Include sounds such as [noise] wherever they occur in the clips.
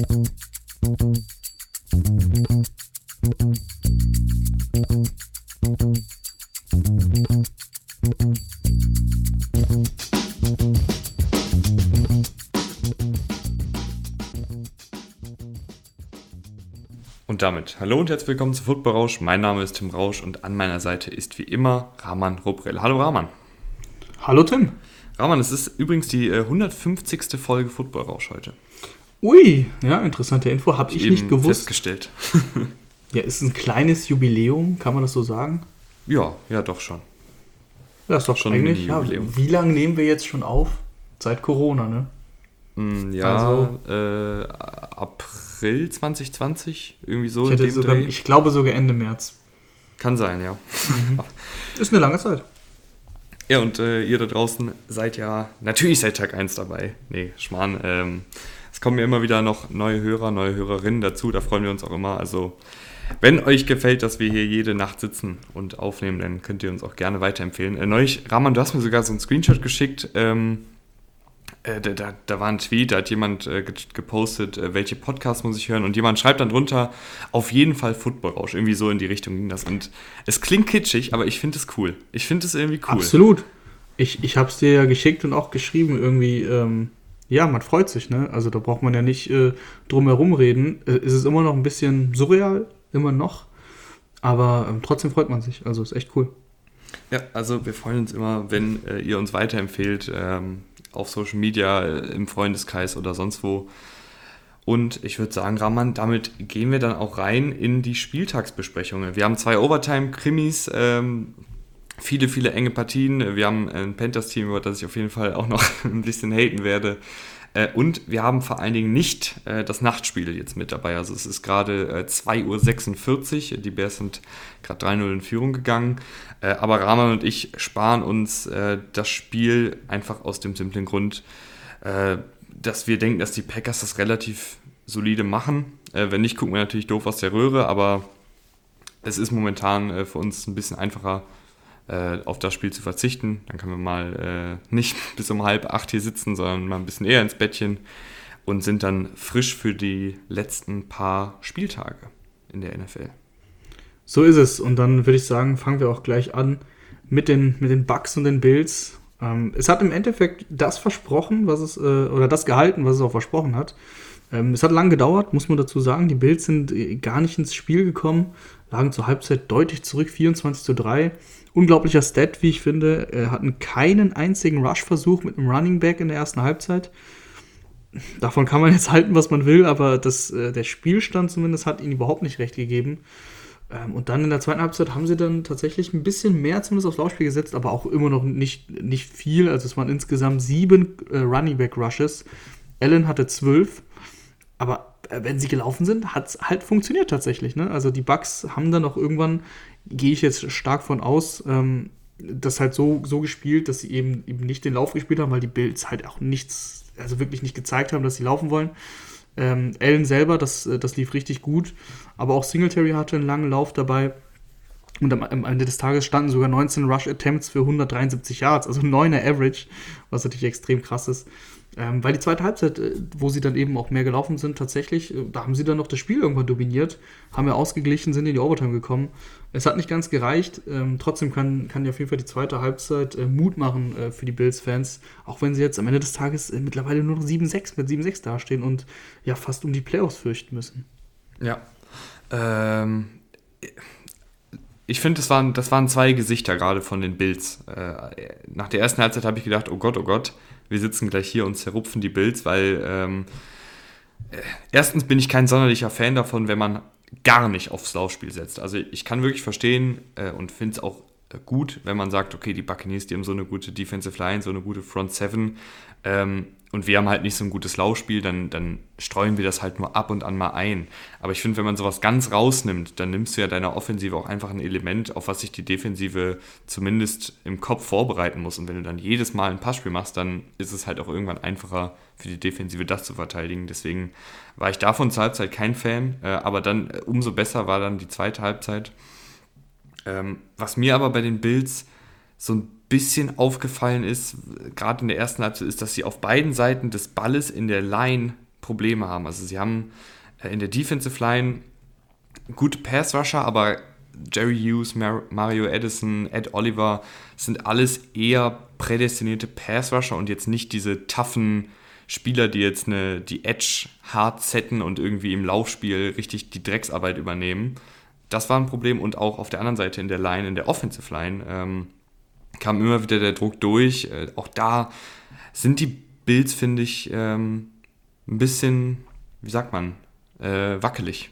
Und damit hallo und herzlich willkommen zu Football Rausch. Mein Name ist Tim Rausch und an meiner Seite ist wie immer Rahman Rubrell. Hallo Rahman. Hallo Tim. Rahman, es ist übrigens die äh, 150. Folge Football Rausch heute. Ui, ja, interessante Info, habe ich, nicht gewusst. Festgestellt. [laughs] ja, ist ein kleines Jubiläum, kann man das so sagen? Ja, ja, doch schon. Ja, ist doch schon eigentlich. Ja, wie lange nehmen wir jetzt schon auf? Seit Corona, ne? Mm, ja, also, äh, April 2020, irgendwie so. Ich, sogar, ich, glaube sogar Ende März. Kann sein, ja. Mhm. Ist eine lange Zeit. Ja, und äh, ihr da draußen seid ja natürlich seit Tag 1 dabei. Nee, Schmarrn. Ähm, kommen ja immer wieder noch neue Hörer, neue Hörerinnen dazu. Da freuen wir uns auch immer. Also, wenn euch gefällt, dass wir hier jede Nacht sitzen und aufnehmen, dann könnt ihr uns auch gerne weiterempfehlen. Äh, neulich, Rahman, du hast mir sogar so einen Screenshot geschickt. Ähm, äh, da, da, da, war ein Tweet, da hat jemand äh, gepostet, äh, welche Podcasts muss ich hören und jemand schreibt dann drunter, auf jeden Fall Football-Rausch. Irgendwie so in die Richtung ging das. Und es klingt kitschig, aber ich finde es cool. Ich finde es irgendwie cool. Absolut. Ich, ich habe es dir ja geschickt und auch geschrieben irgendwie, ähm, ja, man freut sich, ne? Also da braucht man ja nicht äh, drum herum reden. Äh, es ist immer noch ein bisschen surreal, immer noch. Aber ähm, trotzdem freut man sich. Also ist echt cool. Ja, also wir freuen uns immer, wenn äh, ihr uns weiterempfehlt. Ähm, auf Social Media, äh, im Freundeskreis oder sonst wo. Und ich würde sagen, Raman, damit gehen wir dann auch rein in die Spieltagsbesprechungen. Wir haben zwei Overtime-Krimis, ähm, viele, viele enge Partien. Wir haben ein Panthers-Team, über das ich auf jeden Fall auch noch [laughs] ein bisschen haten werde. Äh, und wir haben vor allen Dingen nicht äh, das Nachtspiel jetzt mit dabei. Also es ist gerade äh, 2.46 Uhr. Die Bears sind gerade 3-0 in Führung gegangen. Äh, aber Rahman und ich sparen uns äh, das Spiel einfach aus dem simplen Grund, äh, dass wir denken, dass die Packers das relativ solide machen. wenn nicht, gucken wir natürlich doof aus der Röhre, aber es ist momentan für uns ein bisschen einfacher, auf das Spiel zu verzichten. Dann können wir mal nicht [laughs] bis um halb acht hier sitzen, sondern mal ein bisschen eher ins Bettchen und sind dann frisch für die letzten paar Spieltage in der NFL. So ist es. Und dann würde ich sagen, fangen wir auch gleich an mit den, mit den Bugs und den Builds. Ähm, es hat im Endeffekt das versprochen, was es, äh, oder das gehalten, was es auch versprochen hat. Ähm, es hat lange gedauert, muss man dazu sagen. Die Bills sind äh, gar nicht ins Spiel gekommen, lagen zur Halbzeit deutlich zurück, 24 zu 3. Unglaublicher Stat, wie ich finde. Äh, hatten keinen einzigen Rush-Versuch mit einem Running Back in der ersten Halbzeit. Davon kann man jetzt halten, was man will, aber das, äh, der Spielstand zumindest hat ihnen überhaupt nicht recht gegeben. Ähm, und dann in der zweiten Halbzeit haben sie dann tatsächlich ein bisschen mehr zumindest aufs Laufspiel gesetzt, aber auch immer noch nicht, nicht viel. Also es waren insgesamt sieben äh, Running Back Rushes. Allen hatte zwölf. Aber äh, wenn sie gelaufen sind, hat es halt funktioniert tatsächlich. Ne? Also die Bugs haben dann auch irgendwann, gehe ich jetzt stark von aus, ähm, das halt so, so gespielt, dass sie eben, eben nicht den Lauf gespielt haben, weil die Bills halt auch nichts, also wirklich nicht gezeigt haben, dass sie laufen wollen. Ähm, Allen selber, das, äh, das lief richtig gut, aber auch Singletary hatte einen langen Lauf dabei. Und am, Ende des Tages standen sogar 19 Rush Attempts für 173 Yards, also 9er Average, was natürlich extrem krass ist. Ähm, weil die zweite Halbzeit, äh, wo sie dann eben auch mehr gelaufen sind, tatsächlich, äh, da haben sie dann noch das Spiel irgendwann dominiert, haben ja ausgeglichen, sind in die Overtime gekommen. Es hat nicht ganz gereicht. Ähm, trotzdem kann, kann ja auf jeden Fall die zweite Halbzeit äh, Mut machen äh, für die Bills-Fans, auch wenn sie jetzt am Ende des Tages äh, mittlerweile nur noch 7-6 mit 7-6 dastehen und ja fast um die Playoffs fürchten müssen. Ja. Ähm, ich finde, das waren, das waren zwei Gesichter gerade von den Bills. Äh, nach der ersten Halbzeit habe ich gedacht, oh Gott, oh Gott, wir sitzen gleich hier und zerrupfen die Bills, weil ähm, äh, erstens bin ich kein sonderlicher Fan davon, wenn man gar nicht aufs Laufspiel setzt. Also ich kann wirklich verstehen äh, und finde es auch äh, gut, wenn man sagt, okay, die Buccaneers, die haben so eine gute Defensive Line, so eine gute Front Seven. Ähm, und wir haben halt nicht so ein gutes Laufspiel, dann, dann streuen wir das halt nur ab und an mal ein. Aber ich finde, wenn man sowas ganz rausnimmt, dann nimmst du ja deiner Offensive auch einfach ein Element, auf was sich die Defensive zumindest im Kopf vorbereiten muss. Und wenn du dann jedes Mal ein Passspiel machst, dann ist es halt auch irgendwann einfacher für die Defensive, das zu verteidigen. Deswegen war ich davon zur Halbzeit kein Fan, äh, aber dann äh, umso besser war dann die zweite Halbzeit. Ähm, was mir aber bei den Bills so ein bisschen aufgefallen ist, gerade in der ersten Halbzeit, ist, dass sie auf beiden Seiten des Balles in der Line Probleme haben. Also sie haben äh, in der Defensive Line gute Pass-Rusher, aber Jerry Hughes, Mar Mario Edison, Ed Oliver sind alles eher prädestinierte Pass-Rusher und jetzt nicht diese toughen Spieler, die jetzt eine, die Edge hart setten und irgendwie im Laufspiel richtig die Drecksarbeit übernehmen. Das war ein Problem und auch auf der anderen Seite in der Line, in der Offensive Line, ähm, kam immer wieder der Druck durch. Äh, auch da sind die Bills, finde ich, ähm, ein bisschen, wie sagt man, äh, wackelig.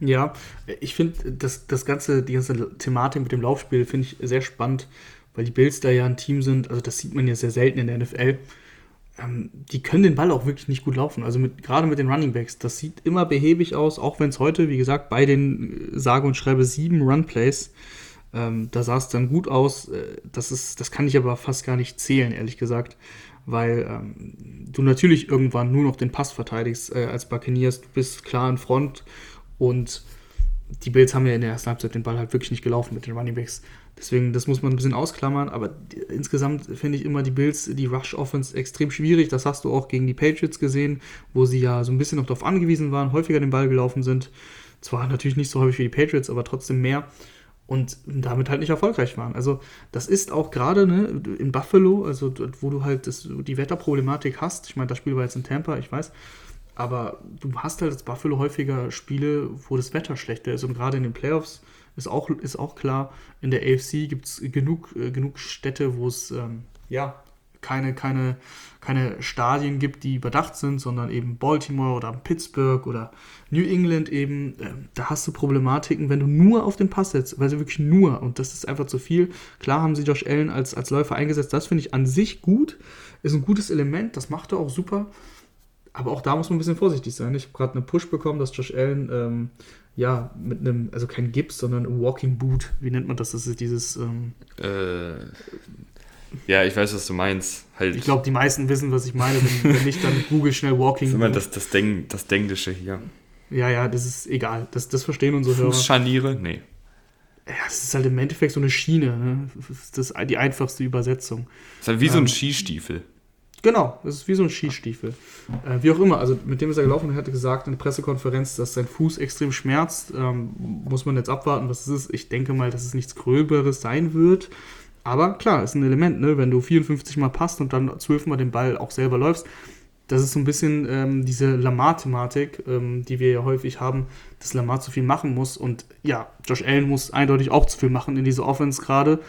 Ja, ich finde das, das ganze, die ganze Thematik mit dem Laufspiel finde ich sehr spannend, weil die Bills da ja ein Team sind, also das sieht man ja sehr selten in der NFL ähm, die können den Ball auch wirklich nicht gut laufen. Also mit, gerade mit den Running Backs, das sieht immer behäbig aus, auch wenn es heute, wie gesagt, bei den äh, sage und schreibe sieben Run-Plays, ähm, da sah es dann gut aus. Äh, das, ist, das kann ich aber fast gar nicht zählen, ehrlich gesagt. Weil ähm, du natürlich irgendwann nur noch den Pass verteidigst äh, als Buccaneers. Du bist klar in Front und die Bills haben ja in der ersten Halbzeit den Ball halt wirklich nicht gelaufen mit den Running Backs. Deswegen, das muss man ein bisschen ausklammern, aber insgesamt finde ich immer die Bills, die Rush-Offense extrem schwierig. Das hast du auch gegen die Patriots gesehen, wo sie ja so ein bisschen noch darauf angewiesen waren, häufiger den Ball gelaufen sind. Zwar natürlich nicht so häufig wie die Patriots, aber trotzdem mehr und damit halt nicht erfolgreich waren. Also das ist auch gerade ne, in Buffalo, also wo du halt das, die Wetterproblematik hast. Ich meine, das Spiel war jetzt in Tampa, ich weiß. Aber du hast halt als Buffalo häufiger Spiele, wo das Wetter schlechter ist. Und gerade in den Playoffs ist auch, ist auch klar, in der AFC gibt es genug, äh, genug Städte, wo es ähm, ja, keine, keine, keine Stadien gibt, die überdacht sind, sondern eben Baltimore oder Pittsburgh oder New England eben. Äh, da hast du Problematiken, wenn du nur auf den Pass setzt, weil sie wirklich nur, und das ist einfach zu viel. Klar haben sie Josh Allen als, als Läufer eingesetzt, das finde ich an sich gut, ist ein gutes Element, das macht er auch super aber auch da muss man ein bisschen vorsichtig sein. Ich habe gerade eine Push bekommen, dass Josh Allen ähm, ja mit einem, also kein Gips, sondern Walking Boot, wie nennt man das? Das ist dieses. Ähm, äh, ja, ich weiß, was du meinst. Halt. Ich glaube, die meisten wissen, was ich meine. Wenn, wenn nicht, dann google schnell Walking das ist immer das, das, Deng, das Denglische hier. Ja, ja, das ist egal. Das, das verstehen unsere Hörer. Fußscharniere? Nee. Ja, das ist halt im Endeffekt so eine Schiene. Ne? Das ist die einfachste Übersetzung. Das ist halt wie ähm, so ein ähm, Skistiefel. Genau, das ist wie so ein Skistiefel. Äh, wie auch immer, also mit dem ist er gelaufen und er hatte gesagt in der Pressekonferenz, dass sein Fuß extrem schmerzt. Ähm, muss man jetzt abwarten, was es ist. Ich denke mal, dass es nichts Gröberes sein wird. Aber klar, ist ein Element, ne? wenn du 54 Mal passt und dann 12 Mal den Ball auch selber läufst. Das ist so ein bisschen ähm, diese Lamar-Thematik, ähm, die wir ja häufig haben, dass Lamar zu viel machen muss. Und ja, Josh Allen muss eindeutig auch zu viel machen in dieser Offense gerade.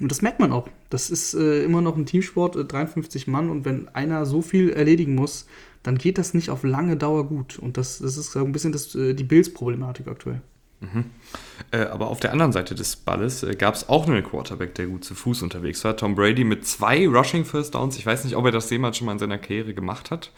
Und das merkt man auch. Das ist äh, immer noch ein Teamsport, äh, 53 Mann. Und wenn einer so viel erledigen muss, dann geht das nicht auf lange Dauer gut. Und das, das ist ein bisschen das, äh, die Bills-Problematik aktuell. Mhm. Äh, aber auf der anderen Seite des Balles äh, gab es auch einen Quarterback, der gut zu Fuß unterwegs war. Tom Brady mit zwei Rushing First Downs. Ich weiß nicht, ob er das jemals schon mal in seiner Karriere gemacht hat.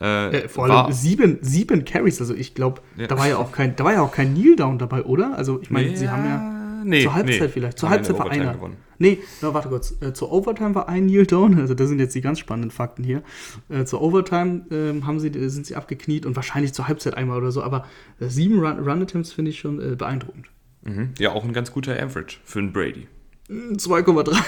Äh, vor allem sieben, sieben Carries. Also ich glaube, ja. da war ja auch kein, da war ja auch kein Kneel Down dabei, oder? Also ich meine, ja. sie haben ja nee, zur Halbzeit nee. vielleicht. Zur Halbzeit war einer. Gewonnen. Nee, no, warte kurz. Äh, zur Overtime war ein Kneel Down. Also das sind jetzt die ganz spannenden Fakten hier. Äh, zur Overtime äh, haben sie, sind sie abgekniet und wahrscheinlich zur Halbzeit einmal oder so. Aber äh, sieben Run, Run finde ich schon äh, beeindruckend. Mhm. Ja, auch ein ganz guter Average für einen Brady. 2,3.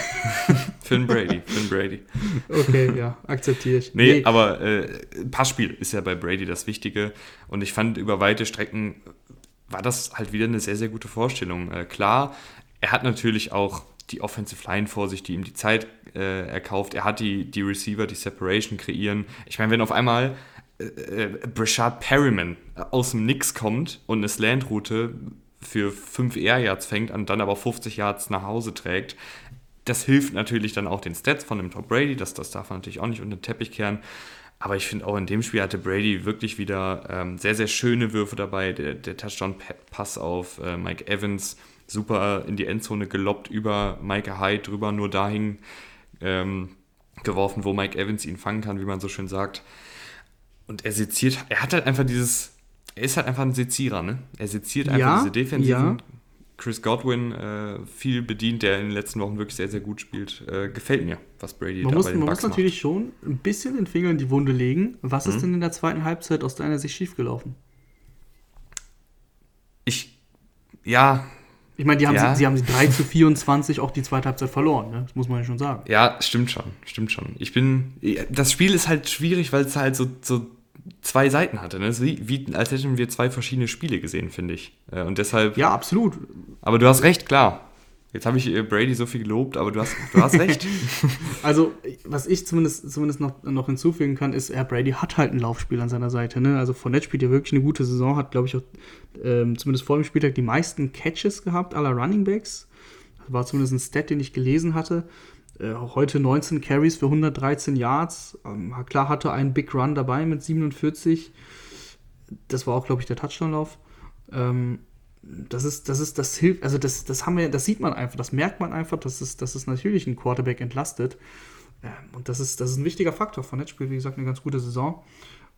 [laughs] für einen Brady, für einen Brady. [laughs] Okay, ja, akzeptiere ich. Nee, nee. aber äh, Passspiel ist ja bei Brady das Wichtige. Und ich fand über weite Strecken war das halt wieder eine sehr, sehr gute Vorstellung. Äh, klar, er hat natürlich auch die Offensive Line vor sich, die ihm die Zeit äh, erkauft. Er hat die, die Receiver, die Separation kreieren. Ich meine, wenn auf einmal äh, äh Brashard Perryman aus dem Nix kommt und eine Slant-Route für 5 Air Yards fängt und dann aber 50 Yards nach Hause trägt, das hilft natürlich dann auch den Stats von dem Tom Brady. Das, das darf man natürlich auch nicht unter den Teppich kehren. Aber ich finde auch in dem Spiel hatte Brady wirklich wieder ähm, sehr, sehr schöne Würfe dabei. Der, der Touchdown-Pass auf äh, Mike Evans, super in die Endzone geloppt, über Mike Hyde drüber, nur dahin ähm, geworfen, wo Mike Evans ihn fangen kann, wie man so schön sagt. Und er seziert, er hat halt einfach dieses, er ist halt einfach ein Sezierer, ne? Er seziert einfach ja, diese defensiven ja. Chris Godwin äh, viel bedient, der in den letzten Wochen wirklich sehr, sehr gut spielt. Äh, gefällt mir, was Brady man da muss, bei den Man muss natürlich macht. schon ein bisschen den Finger in die Wunde legen. Was mhm. ist denn in der zweiten Halbzeit aus deiner Sicht schiefgelaufen? Ich, ja, Ich meine, die haben Ja. sie, sie haben sie 3 zu 24 auch die zweite Halbzeit verloren, ne? das muss man ja schon sagen. Ja, stimmt schon, stimmt schon. Ich bin. Das Spiel ist halt schwierig, weil es halt so, so zwei Seiten hatte. Ne? Wie, wie, als hätten wir zwei verschiedene Spiele gesehen, finde ich. Äh, Und deshalb. Ja, absolut. Aber du hast recht, klar. Jetzt habe ich äh, Brady so viel gelobt, aber du hast, du hast recht. [laughs] Also, was ich zumindest, zumindest noch, noch hinzufügen kann, ist, ja, Brady hat halt ein Laufspiel an seiner Seite. Ne? Also, Fournette spielt ja wirklich eine gute Saison, hat, glaube ich, auch ähm, zumindest vor dem Spieltag die meisten Catches gehabt aller Running Backs. Das war zumindest ein Stat, den ich gelesen hatte. Äh, heute 19 Carries für 113 Yards. Ähm, klar hatte einen Big Run dabei mit 47. Das war auch, glaube ich, der Touchdown-Lauf. Ähm, das ist, das ist, das hilft, also das, das haben wir, das sieht man einfach, das merkt man einfach, dass es, dass es natürlich einen Quarterback entlastet. Ähm, und das ist, das ist ein wichtiger Faktor. Von Netz spielt, wie gesagt, eine ganz gute Saison.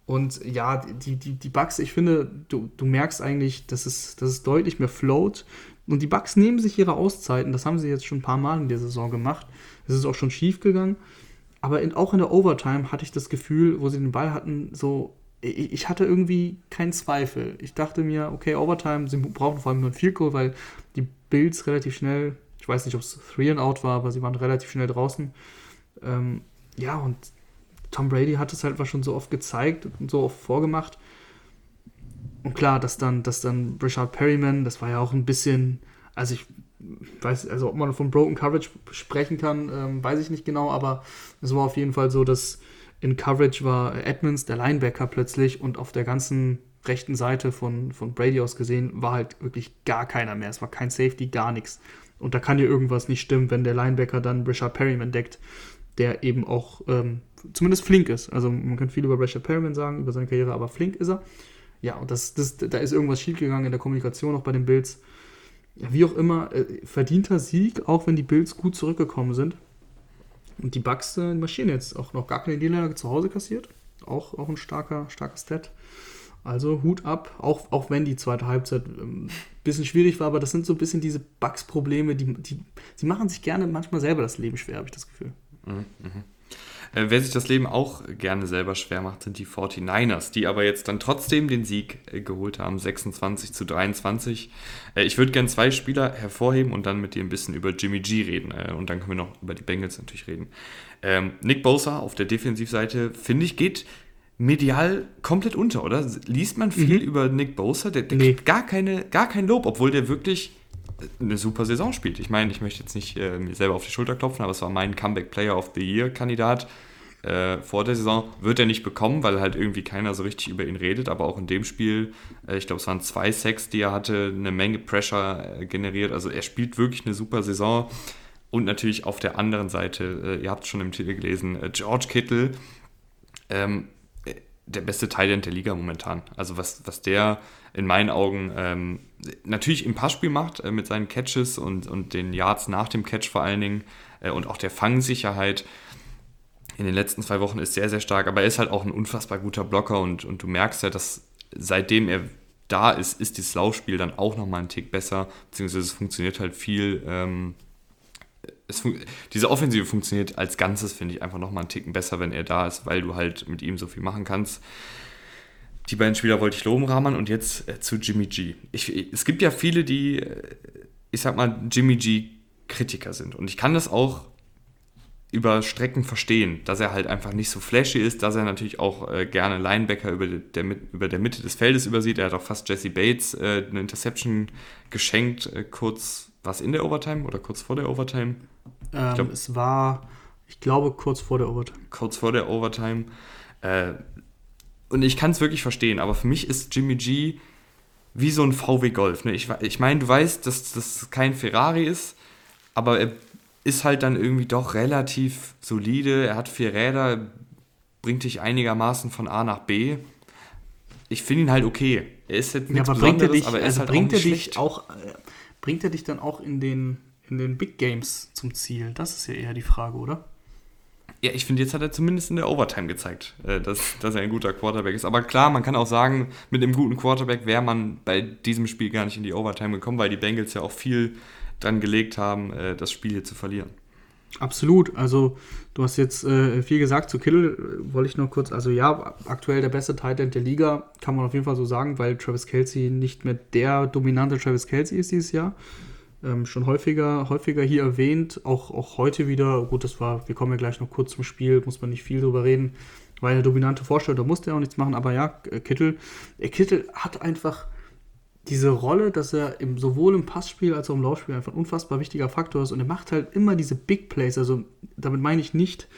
Und ja, die, die, die Bugs, ich finde, du, du merkst eigentlich, dass es, dass es deutlich mehr float. Und die Bugs nehmen sich ihre Auszeiten. Das haben sie jetzt schon ein paar Mal in der Saison gemacht. Es ist auch schon schief gegangen. Aber in, auch in der Overtime hatte ich das Gefühl, wo sie den Ball hatten, so, ich, hatte irgendwie keinen Zweifel. Ich dachte mir, okay, Overtime, sie brauchen vor allem nur ein Field Goal, weil die Bills relativ schnell, ich weiß nicht, ob es Three and Out war, aber sie waren relativ schnell draußen. Ähm, ja, und Tom Brady hat es halt schon so oft gezeigt und so oft vorgemacht. Und klar, dass dann, dass dann Richard Perryman, das war ja auch ein bisschen, also ich weiß, also ob man von Broken Coverage sprechen kann, ähm, weiß ich nicht genau, aber es war auf jeden Fall so, dass in Coverage war Edmonds, der Linebacker plötzlich und auf der ganzen rechten Seite von, von Brady aus gesehen war halt wirklich gar keiner mehr. Es war kein Safety, gar nichts. Und da kann ja irgendwas nicht stimmen, wenn der Linebacker dann Richard Perryman deckt, der eben auch ähm, zumindest flink ist. Also man kann viel über Richard Perryman sagen, über seine Karriere, aber flink ist er. Ja, und das, das, da ist irgendwas schiefgegangen in der Kommunikation auch bei den Bills. Ja, wie auch immer, äh, verdienter Sieg, auch wenn die Bills gut zurückgekommen sind. Und die Bucks äh, marschieren jetzt auch noch gar keine Niederlage zu Hause kassiert. Auch, auch ein starker, starker Stat. Also Hut ab, auch, auch wenn die zweite Halbzeit ein ähm, bisschen schwierig war, aber das sind so ein bisschen diese Bugs-Probleme, die, die, die machen sich gerne manchmal selber das Leben schwer, habe ich das Gefühl. Äh, wer sich das Leben auch gerne selber schwer macht, sind die 49ers, die aber jetzt dann trotzdem den Sieg äh, geholt haben, 26 zu 23. Äh, ich würde gerne zwei Spieler hervorheben und dann mit dir ein bisschen über Jimmy G reden. Äh, und dann können wir noch über die Bengals natürlich reden. Ähm, Nick Bosa auf der Defensivseite, finde ich, geht medial komplett unter, oder? Liest man viel über Nick Bosa? Der, der Nee. kriegt gar, keine, gar kein Lob, obwohl der wirklich eine super Saison spielt. Ich meine, ich möchte jetzt nicht äh, mir selber auf die Schulter klopfen, aber es war mein Comeback Player of the Year Kandidat äh, vor der Saison. Wird er nicht bekommen, weil halt irgendwie keiner so richtig über ihn redet, aber auch in dem Spiel, äh, ich glaube, es waren zwei Sacks, die er hatte, eine Menge Pressure äh, generiert. Also er spielt wirklich eine super Saison. Und natürlich auf der anderen Seite, äh, ihr habt es schon im Titel gelesen, äh, George Kittle, ähm, äh, der beste Teil der Liga momentan. Also was, was der in meinen Augen ähm, natürlich im Passspiel macht, äh, mit seinen Catches und, und den Yards nach dem Catch vor allen Dingen äh, und auch der Fangsicherheit in den letzten zwei Wochen ist sehr, sehr stark. Aber er ist halt auch ein unfassbar guter Blocker und, und du merkst ja, dass seitdem er da ist, ist dieses Laufspiel dann auch nochmal einen Tick besser, beziehungsweise es funktioniert halt viel. Ähm, es diese Offensive funktioniert als Ganzes, finde ich, einfach nochmal einen Ticken besser, wenn er da ist, weil du halt mit ihm so viel machen kannst. Die beiden Spieler wollte ich loben, Rahman, und jetzt äh, zu Jimmy G. Ich, es gibt ja viele, die, äh, ich sag mal, Jimmy G Kritiker sind. Und ich kann das auch über Strecken verstehen, dass er halt einfach nicht so flashy ist, dass er natürlich auch äh, gerne Linebacker über der, über der Mitte des Feldes übersieht. Er hat auch fast Jesse Bates äh, eine Interception geschenkt, äh, kurz, was in der Overtime oder kurz vor der Overtime? Ähm, glaub- es war, ich glaube, kurz vor der Overtime. kurz vor der Overtime. Und ich kann es wirklich verstehen, aber für mich ist Jimmy G wie so ein VW Golf. Ne? Ich, ich meine, du weißt, dass das kein Ferrari ist, aber er ist halt dann irgendwie doch relativ solide. Er hat vier Räder, bringt dich einigermaßen von A nach B. Ich finde ihn halt okay. Er ist jetzt Ja, nichts aber bringt er Besonderes, dich, aber er also halt bringt auch er dich auch, äh, bringt er dich dann auch in den, in den Big Games zum Ziel? Das ist ja eher die Frage, oder? Ja, ich finde, jetzt hat er zumindest in der Overtime gezeigt, äh, dass, dass er ein guter Quarterback ist. Aber klar, man kann auch sagen, mit einem guten Quarterback wäre man bei diesem Spiel gar nicht in die Overtime gekommen, weil die Bengals ja auch viel dran gelegt haben, äh, das Spiel hier zu verlieren. Absolut. Also, du hast jetzt äh, viel gesagt zu Kittle. Wollte ich noch kurz, also ja, aktuell der beste Tight End der Liga, kann man auf jeden Fall so sagen, weil Travis Kelsey nicht mehr der dominante Travis Kelsey ist dieses Jahr. Ähm, schon häufiger, häufiger hier erwähnt, auch, auch heute wieder. Gut, das war, wir kommen ja gleich noch kurz zum Spiel, muss man nicht viel drüber reden. War eine dominante Vorstellung, da musste er auch nichts machen, aber ja, äh, Kittel, äh, Kittel hat einfach diese Rolle, dass er im, sowohl im Passspiel als auch im Laufspiel einfach ein unfassbar wichtiger Faktor ist und er macht halt immer diese Big Plays, also damit meine ich nicht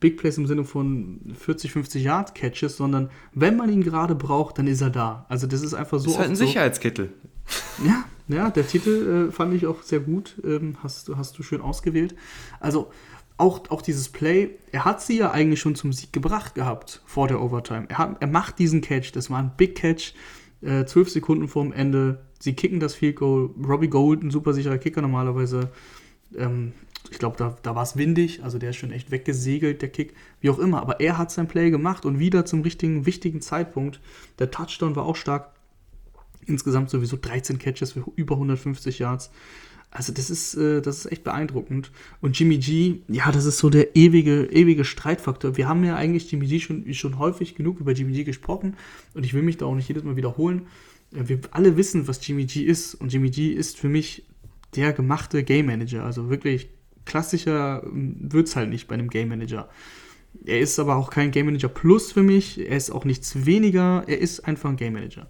Big Plays im Sinne von 40, 50 Yard Catches, sondern wenn man ihn gerade braucht, dann ist er da. Also das ist einfach so. Das ist halt ein Sicherheitskittel. Ja, ja, der Titel äh, fand ich auch sehr gut. Ähm, hast, hast du schön ausgewählt. Also auch, auch dieses Play, er hat sie ja eigentlich schon zum Sieg gebracht gehabt vor der Overtime. Er, hat, er macht diesen Catch, das war ein Big Catch, äh, zwölf äh, Sekunden vorm Ende. Sie kicken das Field Goal. Robbie Gold, ein super sicherer Kicker normalerweise. Ähm, ich glaube, da, da war es windig, also der ist schon echt weggesegelt, der Kick, wie auch immer. Aber er hat sein Play gemacht und wieder zum richtigen, wichtigen Zeitpunkt. Der Touchdown war auch stark. Insgesamt sowieso 13 Catches für über 150 Yards. Also das ist, äh, das ist echt beeindruckend. Und Jimmy G, ja, das ist so der ewige, ewige Streitfaktor. Wir haben ja eigentlich Jimmy G schon, schon häufig genug über Jimmy G gesprochen und ich will mich da auch nicht jedes Mal wiederholen. Wir alle wissen, was Jimmy G ist und Jimmy G ist für mich der gemachte Game Manager. Also wirklich klassischer ähm, wird es halt nicht bei einem Game Manager. Er ist aber auch kein Game Manager Plus für mich. Er ist auch nichts weniger. Er ist einfach ein Game Manager.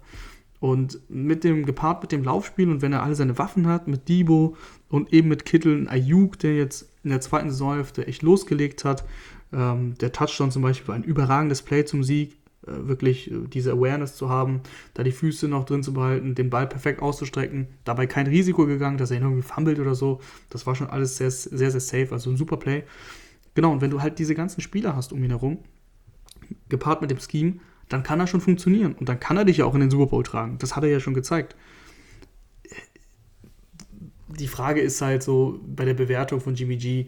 Und mit dem, gepaart mit dem Laufspiel und wenn er alle seine Waffen hat, mit Debo und eben mit Kittel und Ayuk, der jetzt in der zweiten Saisonhälfte echt losgelegt hat, ähm, der Touchdown zum Beispiel war ein überragendes Play zum Sieg, äh, wirklich äh, diese Awareness zu haben, da die Füße noch drin zu behalten, den Ball perfekt auszustrecken, dabei kein Risiko gegangen, dass er ihn irgendwie fummelt oder so. Das war schon alles sehr, sehr, sehr safe, also ein super Play. Genau, und wenn du halt diese ganzen Spieler hast um ihn herum, gepaart mit dem Scheme, dann kann er schon funktionieren. Und dann kann er dich ja auch in den Super Bowl tragen. Das hat er ja schon gezeigt. Die Frage ist halt so bei der Bewertung von Jimmy G,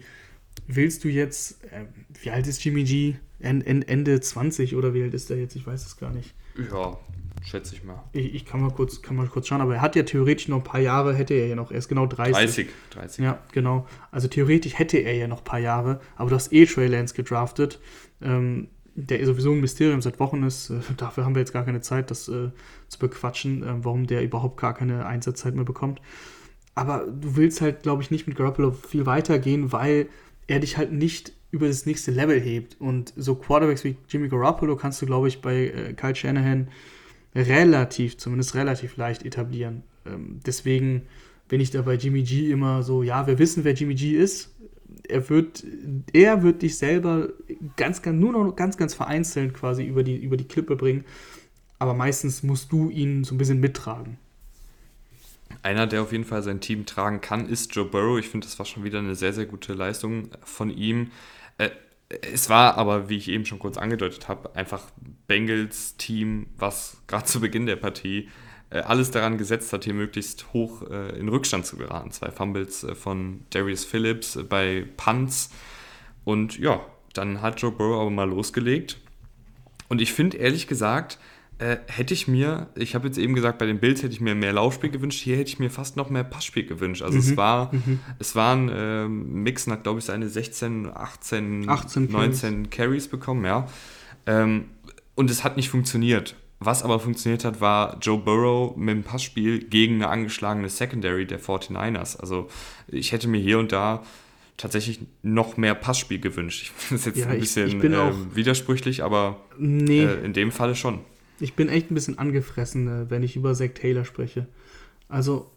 willst du jetzt, äh, wie alt ist Jimmy G? Ende 20 oder wie alt ist er jetzt? Ich weiß es gar nicht. Ja, schätze ich mal. Ich, ich, kann, mal kurz, kann mal kurz schauen, aber er hat ja theoretisch noch ein paar Jahre, hätte er ja noch, er ist genau 30. 30, 30. Ja, genau. Also theoretisch hätte er ja noch ein paar Jahre, aber du hast eh Trey Lance gedraftet. Ähm, der sowieso ein Mysterium seit Wochen ist. Äh, [laughs] dafür haben wir jetzt gar keine Zeit, das äh, zu bequatschen, äh, warum der überhaupt gar keine Einsatzzeit mehr bekommt. Aber du willst halt, glaube ich, nicht mit Garoppolo viel weitergehen, weil er dich halt nicht über das nächste Level hebt. Und so Quarterbacks wie Jimmy Garoppolo kannst du, glaube ich, bei äh, Kyle Shanahan relativ, zumindest relativ leicht etablieren. Ähm, deswegen bin ich da bei Jimmy G immer so, ja, wir wissen, wer Jimmy G ist er wird, er wird dich selber ganz, ganz, nur noch ganz, ganz vereinzelt quasi über die, über die Klippe bringen. Aber meistens musst du ihn so ein bisschen mittragen. Einer, der auf jeden Fall sein Team tragen kann, ist Joe Burrow. Ich finde, das war schon wieder eine sehr, sehr gute Leistung von ihm. Äh, es war aber, wie ich eben schon kurz angedeutet habe, einfach Bengals Team, was gerade zu Beginn der Partie alles daran gesetzt hat, hier möglichst hoch äh, in Rückstand zu geraten. Zwei Fumbles äh, von Darius Phillips bei Punts. Und ja, dann hat Joe Burrow aber mal losgelegt. Und ich finde ehrlich gesagt, äh, hätte ich mir, ich habe jetzt eben gesagt, bei den Bills hätte ich mir mehr Laufspiel gewünscht, hier hätte ich mir fast noch mehr Passspiel gewünscht. Also mhm. es war, mhm. es waren, äh, Mixon hat glaube ich seine 16, 18, 18 19 Carries. Carries bekommen, ja. Ähm, und es hat nicht funktioniert. Was aber funktioniert hat, war Joe Burrow mit dem Passspiel gegen eine angeschlagene Secondary der 49ers. Also ich hätte mir hier und da tatsächlich noch mehr Passspiel gewünscht. Ich finde das jetzt ja, ein bisschen ich, äh, widersprüchlich, aber nee, äh, in dem Falle schon. Ich bin echt ein bisschen angefressen, äh, wenn ich über Zach Taylor spreche. Also,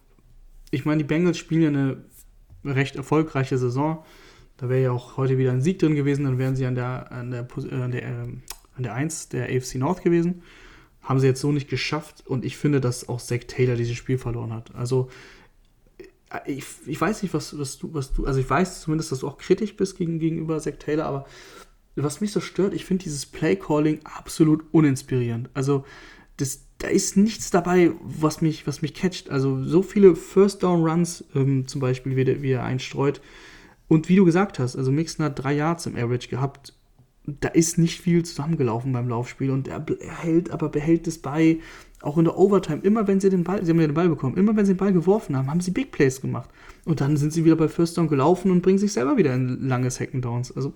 ich meine, die Bengals spielen ja eine recht erfolgreiche Saison. Da wäre ja auch heute wieder ein Sieg drin gewesen, dann wären sie an der, an der, äh, an der, ähm, an der 1 der AFC North gewesen. Haben sie jetzt so nicht geschafft und ich finde, dass auch Zach Taylor dieses Spiel verloren hat. Also äh, ich, ich weiß nicht, was, was, du, was du, also ich weiß zumindest, dass du auch kritisch bist gegen, gegenüber Zach Taylor, aber was mich so stört, ich finde dieses Play-Calling absolut uninspirierend. Also das, da ist nichts dabei, was mich, was mich catcht. Also so viele First-Down-Runs ähm, zum Beispiel, wie, der, wie er einstreut. Und wie du gesagt hast, also Mixon hat drei Yards im Average gehabt da ist nicht viel zusammengelaufen beim Laufspiel und er, er hält, aber behält es bei, auch in der Overtime, immer wenn sie den Ball, sie haben ja den Ball bekommen, immer wenn sie den Ball geworfen haben, haben sie Big Plays gemacht. Und dann sind sie wieder bei First Down gelaufen und bringen sich selber wieder in lange Second Downs. Also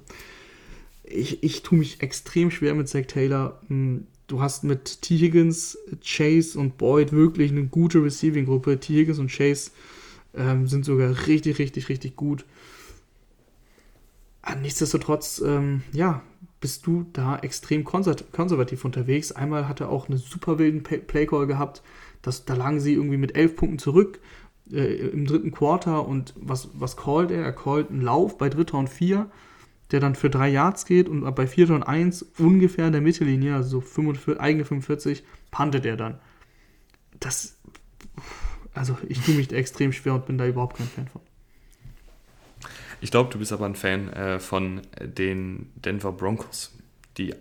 ich, ich tue mich extrem schwer mit Zach Taylor. Hm, du hast mit T. Higgins, Chase und Boyd wirklich eine gute Receiving-Gruppe. T. Higgins und Chase ähm, sind sogar richtig, richtig, richtig gut. Ah, nichtsdestotrotz, ähm, ja, bist du da extrem konservativ unterwegs. Einmal hat er auch einen super wilden Playcall gehabt. Das, da lagen sie irgendwie mit elf Punkten zurück äh, im dritten Quarter. Und was, was callt er? Er callt einen Lauf bei Dritter und Vier, der dann für drei Yards geht. Und bei Vierter und Eins ungefähr in der Mittellinie, also so 45, eigene 45, puntet er dann. Das, also ich tue mich da extrem schwer und bin da überhaupt kein Fan von. Ich glaube, du bist aber ein Fan äh, von den Denver Broncos, die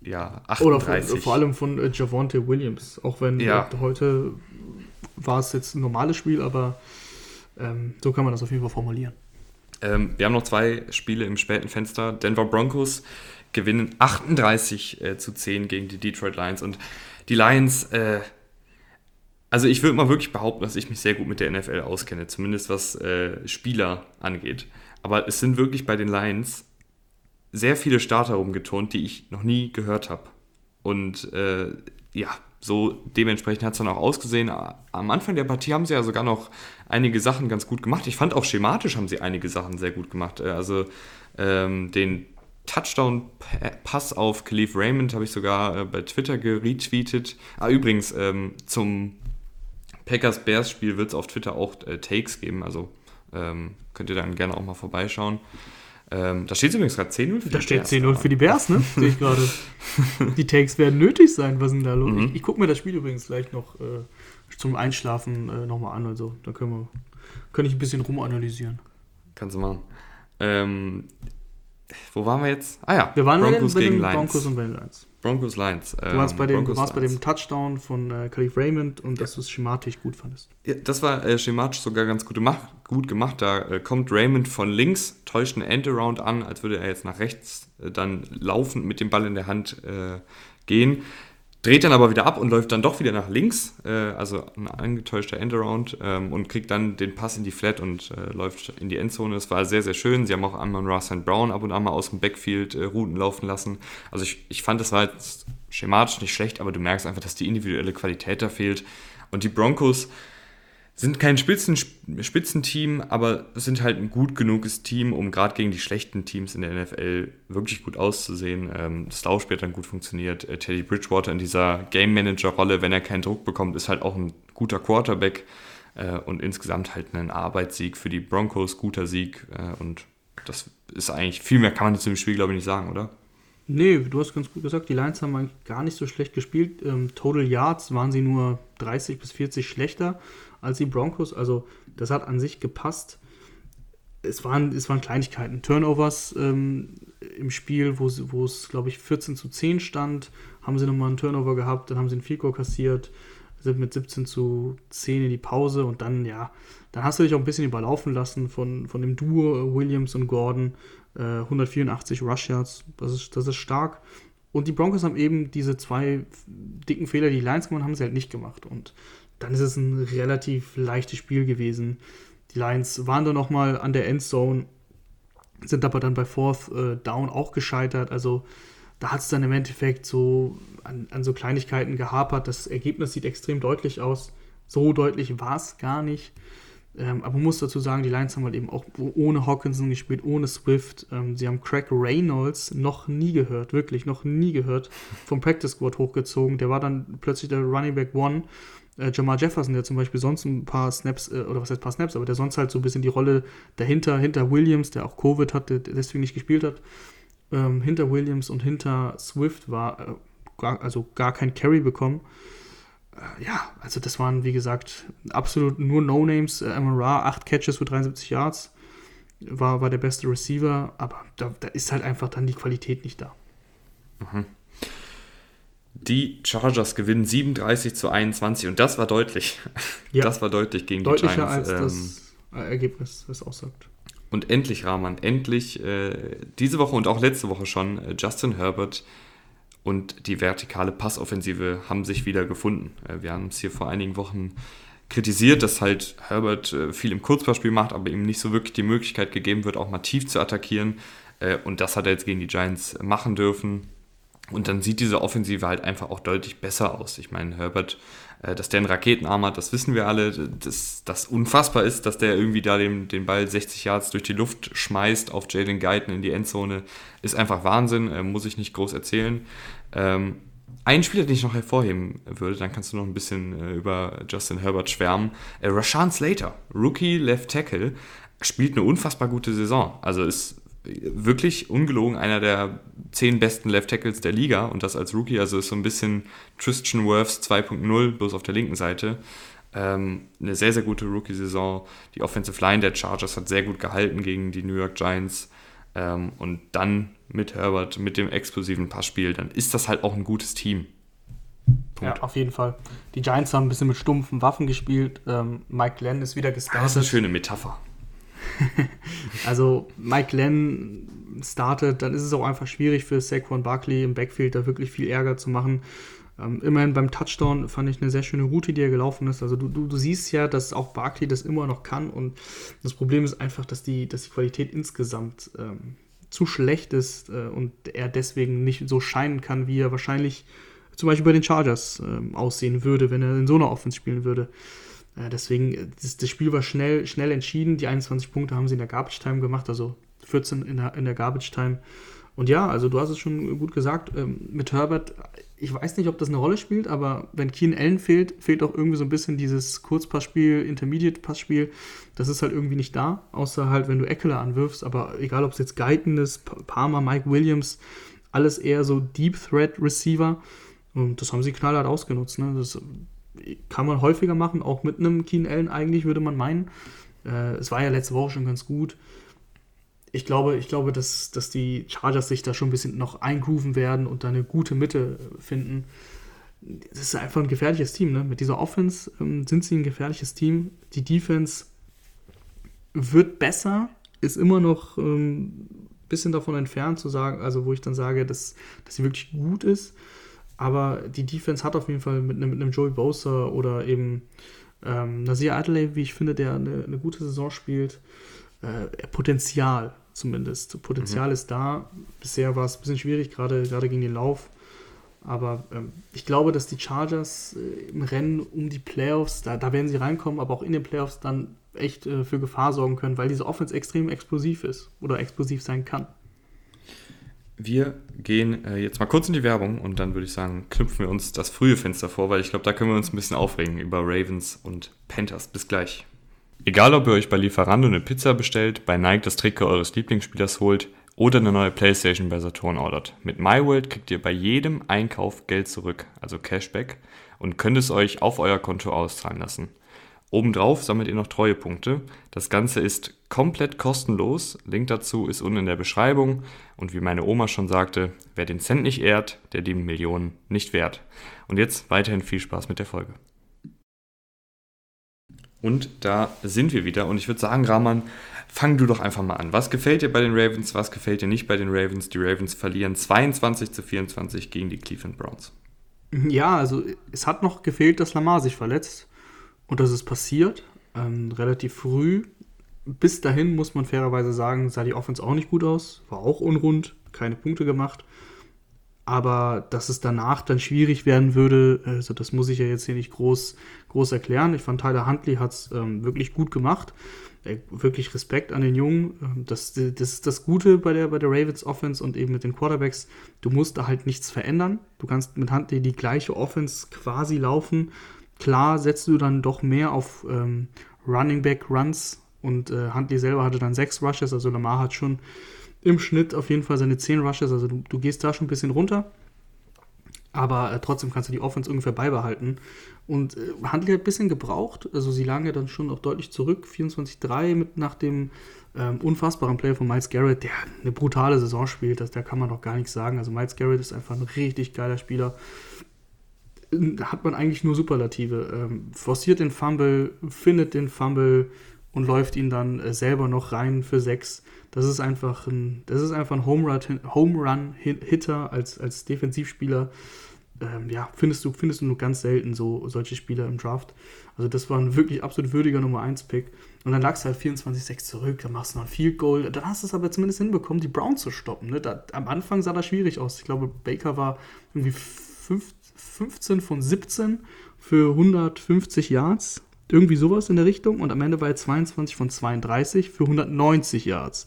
ja 38. Oder vor, vor allem von äh, Javonte Williams, auch wenn ja. heute war es jetzt ein normales Spiel, aber ähm, so kann man das auf jeden Fall formulieren. Ähm, wir haben noch zwei Spiele im späten Fenster. Denver Broncos gewinnen 38 äh, zu 10 gegen die Detroit Lions und die Lions, äh, also ich würde mal wirklich behaupten, dass ich mich sehr gut mit der NFL auskenne, zumindest was äh, Spieler angeht. Aber es sind wirklich bei den Lions sehr viele Starter rumgeturnt, die ich noch nie gehört habe. Und äh, ja, so dementsprechend hat es dann auch ausgesehen. Am Anfang der Partie haben sie ja sogar noch einige Sachen ganz gut gemacht. Ich fand auch schematisch haben sie einige Sachen sehr gut gemacht. Äh, also ähm, den Touchdown-Pass auf Khalif Raymond habe ich sogar äh, bei Twitter geretweetet. Ah, übrigens, ähm, zum Packers-Bears-Spiel wird es auf Twitter auch äh, Takes geben. Also ähm, könnt ihr dann gerne auch mal vorbeischauen. Ähm, da steht übrigens gerade 10-0 für da die steht 10-0 für die Bears, ne? Sehe ich gerade. [laughs] die Takes werden nötig sein. Was ist denn da los? Mhm. Ich, ich gucke mir das Spiel übrigens gleich noch äh, zum Einschlafen äh, nochmal an. Also da können wir, kann ich ein bisschen rumanalysieren. Kannst du machen. Ähm, wo waren wir jetzt? Ah ja, wir waren Broncos bei den, bei den Broncos und bei den Lions. Broncos Lions. du warst, bei, dem, du warst bei dem Touchdown von äh, Khalif Raymond und ja. dass du es schematisch gut fandest. Ja, das war äh, schematisch sogar ganz gut gemacht. Gut gemacht. Da äh, kommt Raymond von links, täuscht einen Endaround an, als würde er jetzt nach rechts äh, dann laufend mit dem Ball in der Hand äh, gehen dreht dann aber wieder ab und läuft dann doch wieder nach links, äh, also ein angetäuschter Endaround ähm, und kriegt dann den Pass in die Flat und äh, läuft in die Endzone. Es war sehr, sehr schön. Sie haben auch einmal Russ Brown ab und an mal aus dem Backfield äh, Routen laufen lassen. Also ich, ich fand, das war jetzt schematisch nicht schlecht, aber du merkst einfach, dass die individuelle Qualität da fehlt. Und die Broncos sind kein Spitzen, Spitzenteam, aber sind halt ein gut genuges Team, um gerade gegen die schlechten Teams in der NFL wirklich gut auszusehen. Ähm, das Laufspiel hat dann gut funktioniert. Äh, Teddy Bridgewater in dieser Game Manager-Rolle, wenn er keinen Druck bekommt, ist halt auch ein guter Quarterback äh, und insgesamt halt ein Arbeitssieg für die Broncos, guter Sieg äh, und das ist eigentlich, viel mehr kann man zu dem Spiel, glaube ich, nicht sagen, oder? Nee, du hast ganz gut gesagt, die Lions haben eigentlich gar nicht so schlecht gespielt. Ähm, Total Yards waren sie nur 30 bis 40 schlechter als die Broncos. Also das hat an sich gepasst. Es waren, es waren Kleinigkeiten. Turnovers ähm, im Spiel, wo, es, glaube ich, 14 zu 10 stand, haben sie nochmal einen Turnover gehabt, dann haben sie einen Fico kassiert, sind mit 17 zu 10 in die Pause und dann, ja, dann hast du dich auch ein bisschen überlaufen lassen von, von dem Duo Williams und Gordon. Äh, 184 Rush Yards, das ist, das ist stark. Und die Broncos haben eben diese zwei dicken Fehler, die die Lions gemacht haben, sie halt nicht gemacht. Und dann ist es ein relativ leichtes Spiel gewesen. Die Lions waren dann nochmal an der Endzone, sind aber dann bei Fourth äh, Down auch gescheitert. Also da hat es dann im Endeffekt so an, an, so Kleinigkeiten gehapert. Das Ergebnis sieht extrem deutlich aus. So deutlich war es gar nicht. Ähm, aber man muss dazu sagen, die Lions haben halt eben auch ohne Hawkinson gespielt, ohne Swift. Ähm, sie haben Craig Reynolds noch nie gehört, wirklich noch nie gehört, vom Practice Squad hochgezogen. Der war dann plötzlich der Running Back One äh, Jamal Jefferson, der zum Beispiel sonst ein paar Snaps, äh, oder was heißt paar Snaps, aber der sonst halt so ein bisschen die Rolle dahinter, hinter Williams, der auch Covid hatte, der deswegen nicht gespielt hat, ähm, hinter Williams und hinter Swift war, äh, gar, also gar kein Carry bekommen. Äh, ja, also das waren, wie gesagt, absolut nur No-Names. Äh, MRA, 8 Catches für 73 Yards, war, war der beste Receiver, aber da, da ist halt einfach dann die Qualität nicht da. Mhm. Die Chargers gewinnen 37 zu 21 und das war deutlich. [laughs] Ja. Das war deutlich gegen Deutlicher die Giants. Deutlicher als ähm, das Ergebnis es aussagt. Und endlich, Rahman, endlich äh, diese Woche und auch letzte Woche schon äh, Justin Herbert und die vertikale Passoffensive haben sich wieder gefunden. Äh, wir haben es hier vor einigen Wochen kritisiert, dass halt Herbert äh, viel im Kurzpassspiel macht, aber ihm nicht so wirklich die Möglichkeit gegeben wird, auch mal tief zu attackieren. Äh, und das hat er jetzt gegen die Giants machen dürfen Und dann sieht diese Offensive halt einfach auch deutlich besser aus. Ich meine, Herbert, äh, dass der einen Raketenarm hat, das wissen wir alle. Dass das unfassbar ist, dass der irgendwie da den, den Ball 60 Yards durch die Luft schmeißt auf Jalen Guyton in die Endzone, ist einfach Wahnsinn, äh, muss ich nicht groß erzählen. Ähm, ein Spieler, den ich noch hervorheben würde, dann kannst du noch ein bisschen äh, über Justin Herbert schwärmen. Rashawn Slater, Rookie Left Tackle, spielt eine unfassbar gute Saison. Also ist wirklich ungelogen einer der zehn besten Left Tackles der Liga und das als Rookie. Also ist so ein bisschen Tristan Wirfs 2.0, bloß auf der linken Seite. Ähm, eine sehr, sehr gute Rookie-Saison. Die Offensive Line der Chargers hat sehr gut gehalten gegen die New York Giants. Ähm, und dann mit Herbert, mit dem explosiven Passspiel, dann ist das halt auch ein gutes Team. Punkt. Ja, auf jeden Fall. Die Giants haben ein bisschen mit stumpfen Waffen gespielt. Ähm, Mike Glenn ist wieder gestartet. Das ist eine schöne Metapher. [laughs] also Mike Glenn startet, dann ist es auch einfach schwierig für Saquon Barkley im Backfield da wirklich viel Ärger zu machen. Ähm, immerhin beim Touchdown fand ich eine sehr schöne Route, die er gelaufen ist. Also du, du, du siehst ja, dass auch Barkley das immer noch kann und das Problem ist einfach, dass die, dass die Qualität insgesamt ähm, zu schlecht ist äh, und er deswegen nicht so scheinen kann, wie er wahrscheinlich zum Beispiel bei den Chargers äh, aussehen würde, wenn er in so einer Offense spielen würde. Deswegen, äh, das, das, Spiel war schnell, schnell entschieden. Die 21 Punkte haben sie in der Garbage Time gemacht, also 14 in der, in der Garbage Time. Und ja, also du hast es schon gut gesagt, ähm, mit Herbert, ich weiß nicht, ob das eine Rolle spielt, aber wenn Keen Allen fehlt, fehlt auch irgendwie so ein bisschen dieses Kurzpassspiel, Intermediate-Passspiel. Das ist halt irgendwie nicht da, außer halt, wenn du Eckler anwirfst. Aber egal, ob es jetzt Guyton ist, Palmer, Mike Williams, alles eher so Deep Threat Receiver. Und das haben sie knallhart ausgenutzt. Ne? Das kann man häufiger machen, auch mit einem Keen Allen eigentlich, würde man meinen. Äh, es war ja letzte Woche schon ganz gut ich glaube, ich glaube dass, dass die Chargers sich da schon ein bisschen noch eingrooven werden und da eine gute Mitte finden. Das ist einfach ein gefährliches Team. Ne? Mit dieser Offense ähm, sind sie ein gefährliches Team. Die Defense wird besser, ist immer noch ein ähm, bisschen davon entfernt zu sagen, also wo ich dann sage, dass, dass sie wirklich gut ist. Aber die Defense hat auf jeden Fall mit, einem, mit einem Joey Bosa oder eben ähm, Nasir Adelaide, wie ich finde, der eine, eine gute Saison spielt, äh, Potenzial zumindest. Potenzial mhm. ist da. Bisher war es ein bisschen schwierig, gerade, gerade gegen den Lauf. Aber ähm, ich glaube, dass die Chargers äh, im Rennen um die Playoffs, da, da werden sie reinkommen, aber auch in den Playoffs dann echt äh, für Gefahr sorgen können, weil diese Offense extrem explosiv ist oder explosiv sein kann. Wir gehen äh, jetzt mal kurz in die Werbung und dann würde ich sagen, knüpfen wir uns das frühe Fenster vor, weil ich glaube, da können wir uns ein bisschen aufregen über Ravens und Panthers. Bis gleich. Egal ob ihr euch bei Lieferando eine Pizza bestellt, bei Nike das Trikot eures Lieblingsspielers holt oder eine neue Playstation bei Saturn ordert. Mit MyWorld kriegt ihr bei jedem Einkauf Geld zurück, also Cashback, und könnt es euch auf euer Konto auszahlen lassen. Obendrauf sammelt ihr noch Treuepunkte. Das Ganze ist komplett kostenlos. Link dazu ist unten in der Beschreibung. Und wie meine Oma schon sagte, wer den Cent nicht ehrt, der die Millionen nicht wert. Und jetzt weiterhin viel Spaß mit der Folge. Und da sind wir wieder. Und ich würde sagen, Rahman, fang du doch einfach mal an. Was gefällt dir bei den Ravens? Was gefällt dir nicht bei den Ravens? Die Ravens verlieren 22 zu 24 gegen die Cleveland Browns. Ja, also es hat noch gefehlt, dass Lamar sich verletzt. Und das ist passiert. Ähm, relativ früh. Bis dahin muss man fairerweise sagen, sah die Offense auch nicht gut aus. War auch unrund, keine Punkte gemacht aber dass es danach dann schwierig werden würde, also das muss ich ja jetzt hier nicht groß, groß erklären. Ich fand Tyler Huntley hat es ähm, wirklich gut gemacht. Äh, wirklich Respekt an den Jungen. Ähm, das, das ist das Gute bei der, bei der Ravens Offense und eben mit den Quarterbacks. Du musst da halt nichts verändern. Du kannst mit Huntley die gleiche Offense quasi laufen. Klar setzt du dann doch mehr auf ähm, Running Back Runs und äh, Huntley selber hatte dann sechs Rushes, also Lamar hat schon im Schnitt auf jeden Fall seine 10 Rushes. Also du, du gehst da schon ein bisschen runter. Aber äh, trotzdem kannst du die Offense ungefähr beibehalten. Und äh, Handley hat ein bisschen gebraucht. Also sie lagen ja dann schon auch deutlich zurück. 24-3 mit nach dem ähm, unfassbaren Play von Miles Garrett, der eine brutale Saison spielt. Das, da kann man doch gar nichts sagen. Also Miles Garrett ist einfach ein richtig geiler Spieler. Hat man eigentlich nur Superlative. Ähm, forciert den Fumble, findet den Fumble und läuft ihn dann äh, selber noch rein für 6 das ist einfach ein, das ist einfach ein Home Run, Home Run Hitter als, als Defensivspieler. ähm, ja, findest du, findest du nur ganz selten so solche Spieler im Draft. Also das war ein wirklich absolut würdiger Nummer 1 Pick. Und dann lagst du halt 24-6 zurück, dann machst du noch ein Field Goal. Dann hast du es aber zumindest hinbekommen, die Browns zu stoppen. Ne? Da, am Anfang sah das schwierig aus. Ich glaube, Baker war irgendwie 5, 15 von 17 für 150 Yards. Irgendwie sowas in der Richtung. Und am Ende war er 22 von 32 für 190 Yards.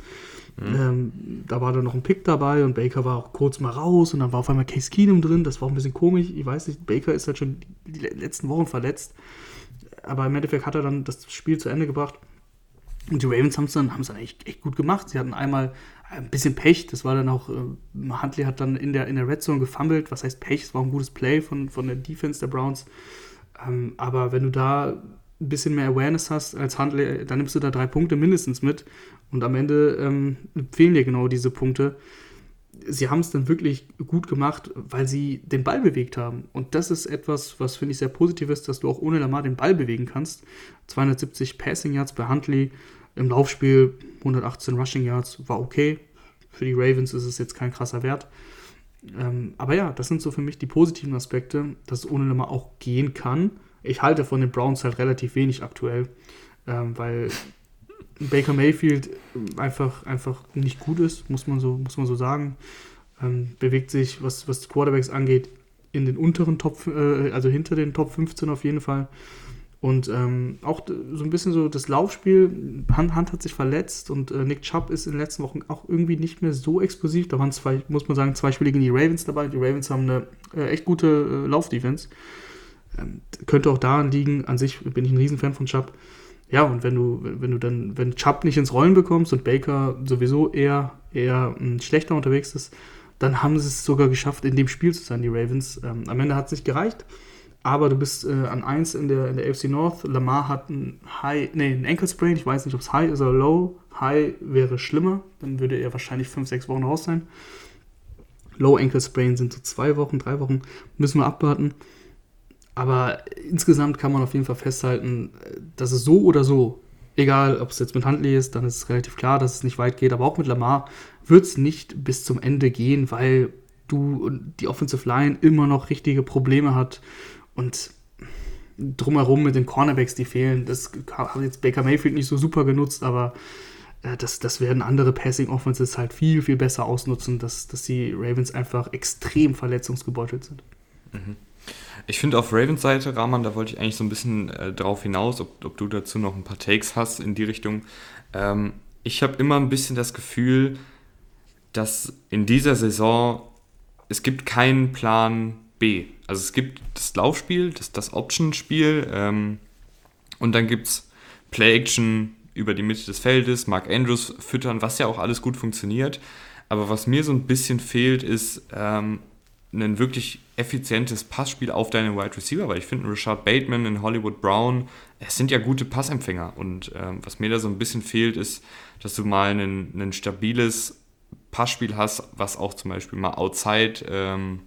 Mhm. Ähm, da war dann noch ein Pick dabei und Baker war auch kurz mal raus und dann war auf einmal Case Keenum drin. Das war auch ein bisschen komisch. Ich weiß nicht, Baker ist halt schon die letzten Wochen verletzt. Aber im Endeffekt hat er dann das Spiel zu Ende gebracht. Und die Ravens haben es dann, dann echt, echt gut gemacht. Sie hatten einmal ein bisschen Pech. Das war dann auch, äh, Huntley hat dann in der, in der Red Zone gefummelt. Was heißt Pech? Es war ein gutes Play von, von der Defense der Browns. Ähm, aber wenn du da ein bisschen mehr Awareness hast als Huntley, dann nimmst du da drei Punkte mindestens mit. Und am Ende ähm, fehlen dir genau diese Punkte. Sie haben es dann wirklich gut gemacht, weil sie den Ball bewegt haben. Und das ist etwas, was finde ich sehr positiv ist, dass du auch ohne Lamar den Ball bewegen kannst. 270 Passing Yards bei Huntley, im Laufspiel 118 Rushing Yards war okay. Für die Ravens ist es jetzt kein krasser Wert. Ähm, aber ja, das sind so für mich die positiven Aspekte, dass es ohne Lamar auch gehen kann. Ich halte von den Browns halt relativ wenig aktuell, ähm, weil Baker Mayfield einfach, einfach nicht gut ist, muss man so, muss man so sagen. Ähm, bewegt sich, was, was Quarterbacks angeht, in den unteren Top, äh, also hinter den Top 15 auf jeden Fall. Und ähm, auch so ein bisschen so das Laufspiel, Hand, Hand hat sich verletzt und äh, Nick Chubb ist in den letzten Wochen auch irgendwie nicht mehr so explosiv. Da waren zwei, muss man sagen, zwei Spiele gegen die Ravens dabei. Die Ravens haben eine äh, echt gute äh, Laufdefense. Könnte auch daran liegen, an sich bin ich ein Riesenfan von Chubb. Ja, und wenn du, wenn du dann, wenn Chubb nicht ins Rollen bekommst und Baker sowieso eher, eher hm, schlechter unterwegs ist, dann haben sie es sogar geschafft, in dem Spiel zu sein, die Ravens. Ähm, am Ende hat es nicht gereicht aber du bist äh, an 1 in der, in der AFC North. Lamar hat ein High, nee, ein Ankle Sprain. Ich weiß nicht, ob es High ist oder Low. High wäre schlimmer, dann würde er wahrscheinlich 5, 6 Wochen raus sein. Low Ankle Sprain sind so 2 Wochen, 3 Wochen. Müssen wir abwarten. Aber insgesamt kann man auf jeden Fall festhalten, dass es so oder so, egal ob es jetzt mit Huntley ist, dann ist es relativ klar, dass es nicht weit geht. Aber auch mit Lamar wird es nicht bis zum Ende gehen, weil du die Offensive Line immer noch richtige Probleme hat und drumherum mit den Cornerbacks, die fehlen, das hat jetzt Baker Mayfield nicht so super genutzt, aber äh, das, das werden andere Passing Offenses halt viel, viel besser ausnutzen, dass, dass die Ravens einfach extrem verletzungsgebeutelt sind. Mhm. Ich finde auf Ravens Seite, Rahman, da wollte ich eigentlich so ein bisschen äh, drauf hinaus, ob, ob, du dazu noch ein paar Takes hast in die Richtung. Ähm, ich habe immer ein bisschen das Gefühl, dass in dieser Saison es gibt keinen Plan B. Also es gibt das Laufspiel, das, das Option-Spiel ähm, und dann gibt es Play-Action über die Mitte des Feldes, Mark Andrews füttern, was ja auch alles gut funktioniert. Aber was mir so ein bisschen fehlt, ist ähm, ein wirklich effizientes Passspiel auf deine Wide Receiver, weil ich finde, Richard Bateman und Hollywood Brown, es sind ja gute Passempfänger. Und ähm, was mir da so ein bisschen fehlt, ist, dass du mal ein, ein stabiles Passspiel hast, was auch zum Beispiel mal outside ähm,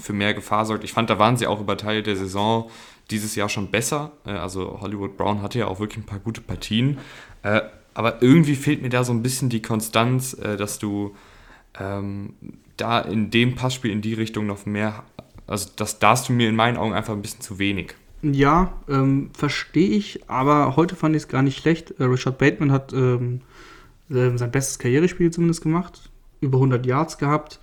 für mehr Gefahr sorgt. Ich fand, da waren sie auch über Teile der Saison dieses Jahr schon besser. Äh, also Hollywood Brown hatte ja auch wirklich ein paar gute Partien. Äh, aber irgendwie fehlt mir da so ein bisschen die Konstanz, äh, dass du ähm, da in dem Passspiel in die Richtung noch mehr, also das darfst du mir in meinen Augen einfach ein bisschen zu wenig. Ja, ähm, verstehe ich, aber heute fand ich es gar nicht schlecht. Richard Bateman hat ähm, sein bestes Karrierespiel zumindest gemacht, über 100 Yards gehabt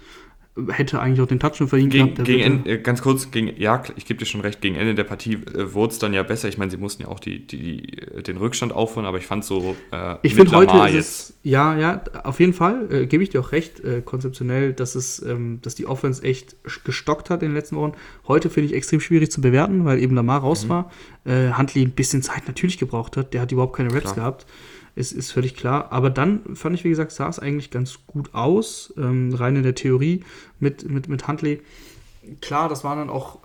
hätte eigentlich auch den Touch schon verdient gegen, gehabt. Gegen Ende, äh, ganz kurz, gegen, ja, ich gebe dir schon recht, gegen Ende der Partie äh, wurde es dann ja besser. Ich meine, sie mussten ja auch die, die, den Rückstand aufholen, aber ich fand so. Äh, ich finde heute ist es, ja, ja, auf jeden Fall äh, gebe ich dir auch recht, äh, konzeptionell, dass es, ähm, dass die Offense echt gestockt hat in den letzten Wochen. Heute finde ich extrem schwierig zu bewerten, weil eben Lamar raus mhm. war. Äh, Huntley ein bisschen Zeit natürlich gebraucht hat. Der hat überhaupt keine Raps Klar. gehabt ist, ist völlig klar. Aber dann fand ich, wie gesagt, sah es eigentlich ganz gut aus, ähm, rein in der Theorie mit, mit, mit Huntley. Klar, das waren dann auch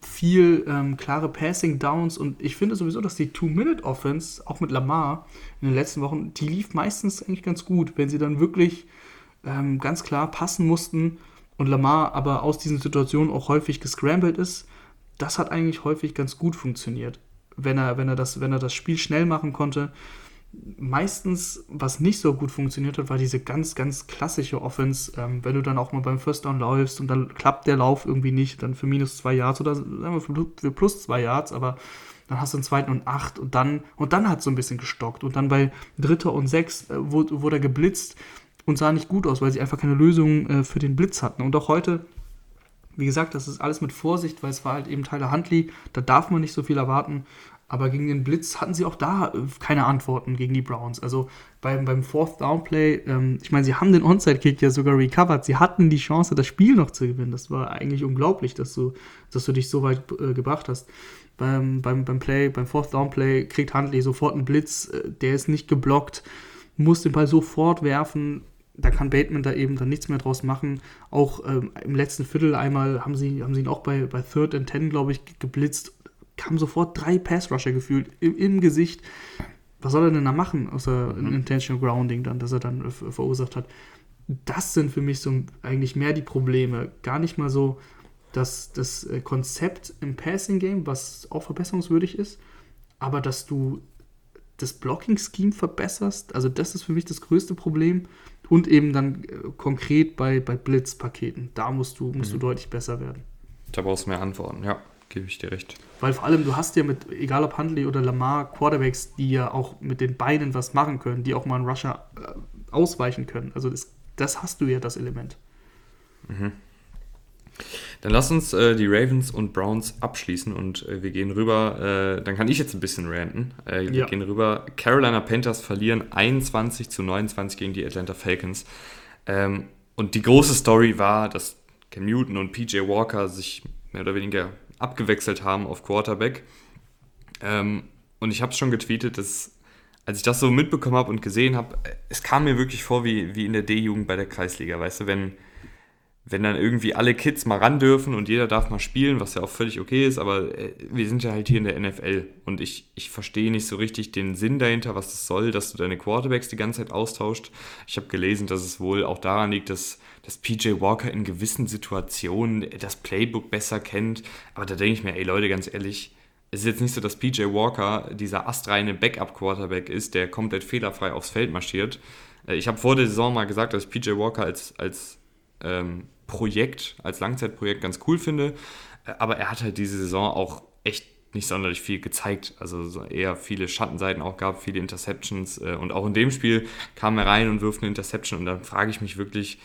viel ähm, klare Passing Downs und ich finde sowieso, dass die Two-Minute-Offense, auch mit Lamar in den letzten Wochen, die lief meistens eigentlich ganz gut, wenn sie dann wirklich ähm, ganz klar passen mussten und Lamar aber aus diesen Situationen auch häufig gescrambled ist. Das hat eigentlich häufig ganz gut funktioniert, wenn er, wenn er, das, wenn er das Spiel schnell machen konnte meistens, was nicht so gut funktioniert hat, war diese ganz, ganz klassische Offense. Ähm, wenn du dann auch mal beim First Down läufst und dann klappt der Lauf irgendwie nicht, dann für minus zwei Yards oder sagen wir für plus zwei Yards, aber dann hast du einen zweiten und acht und dann, und dann hat es so ein bisschen gestockt. Und dann bei Dritter und sechs äh, wurde er geblitzt und sah nicht gut aus, weil sie einfach keine Lösung äh, für den Blitz hatten. Und auch heute, wie gesagt, das ist alles mit Vorsicht, weil es war halt eben Tyler Huntley, da darf man nicht so viel erwarten. Aber gegen den Blitz hatten sie auch da äh, keine Antworten gegen die Browns. Also beim, beim Fourth Down Play, ähm, ich meine, sie haben den Onside-Kick ja sogar recovered. Sie hatten die Chance, das Spiel noch zu gewinnen. Das war eigentlich unglaublich, dass du, dass du dich so weit äh, gebracht hast. Beim, beim, beim Play, beim Fourth Down Play kriegt Huntley sofort einen Blitz, äh, der ist nicht geblockt, muss den Ball sofort werfen. Da kann Bateman da eben dann nichts mehr draus machen. Auch ähm, im letzten Viertel einmal haben sie, haben sie ihn auch bei, bei Third and Ten, glaube ich, geblitzt kamen sofort drei Pass-Rusher gefühlt im, im, Gesicht. Was soll er denn da machen, außer ein mhm. Intentional Grounding dann, das er dann verursacht hat? Das sind für mich so eigentlich mehr die Probleme. Gar nicht mal so dass das äh, Konzept im Passing-Game, was auch verbesserungswürdig ist, aber dass du das Blocking-Scheme verbesserst, also das ist für mich das größte Problem. Und eben dann äh, konkret bei, bei Blitz-Paketen. Da musst du, musst mhm. du deutlich besser werden. Da brauchst du mehr Antworten, ja gebe ich dir recht. Weil vor allem, du hast ja mit, egal ob Huntley oder Lamar, Quarterbacks, die ja auch mit den Beinen was machen können, die auch mal einen Rusher äh, ausweichen können. Also das, das hast du ja, das Element. Mhm. Dann lass uns äh, die Ravens und Browns abschließen und äh, wir gehen rüber. Äh, dann kann ich jetzt ein bisschen ranten. Äh, wir ja. gehen rüber. Carolina Panthers verlieren 21 zu 29 gegen die Atlanta Falcons. Ähm, und die große Story war, dass Cam Newton und PJ Walker sich mehr oder weniger abgewechselt haben auf Quarterback. Ähm, und ich habe es schon getweetet, dass als ich das so mitbekommen habe und gesehen habe, es kam mir wirklich vor wie, wie in der D-Jugend bei der Kreisliga, weißt du, wenn, wenn dann irgendwie alle Kids mal ran dürfen und jeder darf mal spielen, was ja auch völlig okay ist, aber äh, wir sind ja halt hier in der NFL und ich, ich verstehe nicht so richtig den Sinn dahinter, was das soll, dass du deine Quarterbacks die ganze Zeit austauscht. Ich habe gelesen, dass es wohl auch daran liegt, dass dass PJ Walker in gewissen Situationen das Playbook besser kennt. Aber da denke ich mir, ey Leute, ganz ehrlich, es ist jetzt nicht so, dass PJ Walker dieser astreine Backup-Quarterback ist, der komplett fehlerfrei aufs Feld marschiert. Äh, ich habe vor der Saison mal gesagt, dass ich PJ Walker als, als ähm, Projekt, als Langzeitprojekt ganz cool finde. Äh, aber er hat halt diese Saison auch echt nicht sonderlich viel gezeigt. Also eher viele Schattenseiten auch gab, viele Interceptions. Äh, und auch in dem Spiel kam er rein und wirft eine Interception. Und dann frage ich mich wirklich,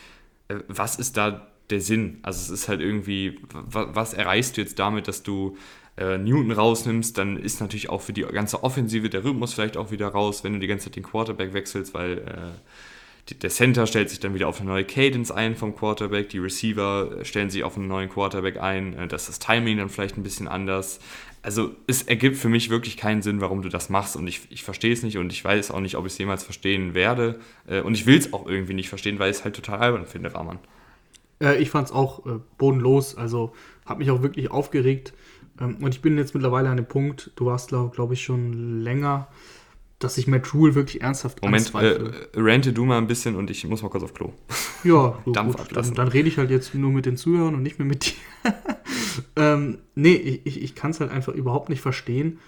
was ist da der Sinn? Also es ist halt irgendwie, was erreichst du jetzt damit, dass du äh, Newton rausnimmst, dann ist natürlich auch für die ganze Offensive der Rhythmus vielleicht auch wieder raus, wenn du die ganze Zeit den Quarterback wechselst, weil äh, der Center stellt sich dann wieder auf eine neue Cadence ein vom Quarterback, die Receiver stellen sich auf einen neuen Quarterback ein, äh, das ist das Timing dann vielleicht ein bisschen anders. Also es ergibt für mich wirklich keinen Sinn, warum du das machst und ich, ich verstehe es nicht und ich weiß auch nicht, ob ich es jemals verstehen werde äh, und ich will es auch irgendwie nicht verstehen, weil ich es halt total albern finde, Rahman. Äh, ich fand es auch äh, bodenlos, also habe mich auch wirklich aufgeregt. Ähm, und ich bin jetzt mittlerweile an dem Punkt, du warst, glaube glaub ich, schon länger, dass ich Matt Rule wirklich ernsthaft Moment, äh, rante du mal ein bisschen und ich muss mal kurz auf Klo. [laughs] Ja, [laughs] so Dampf gut, ablassen. Dann, dann, rede ich halt jetzt nur mit den Zuhörern und nicht mehr mit dir. [laughs] ähm, nee, ich, ich, ich kann es halt einfach überhaupt nicht verstehen,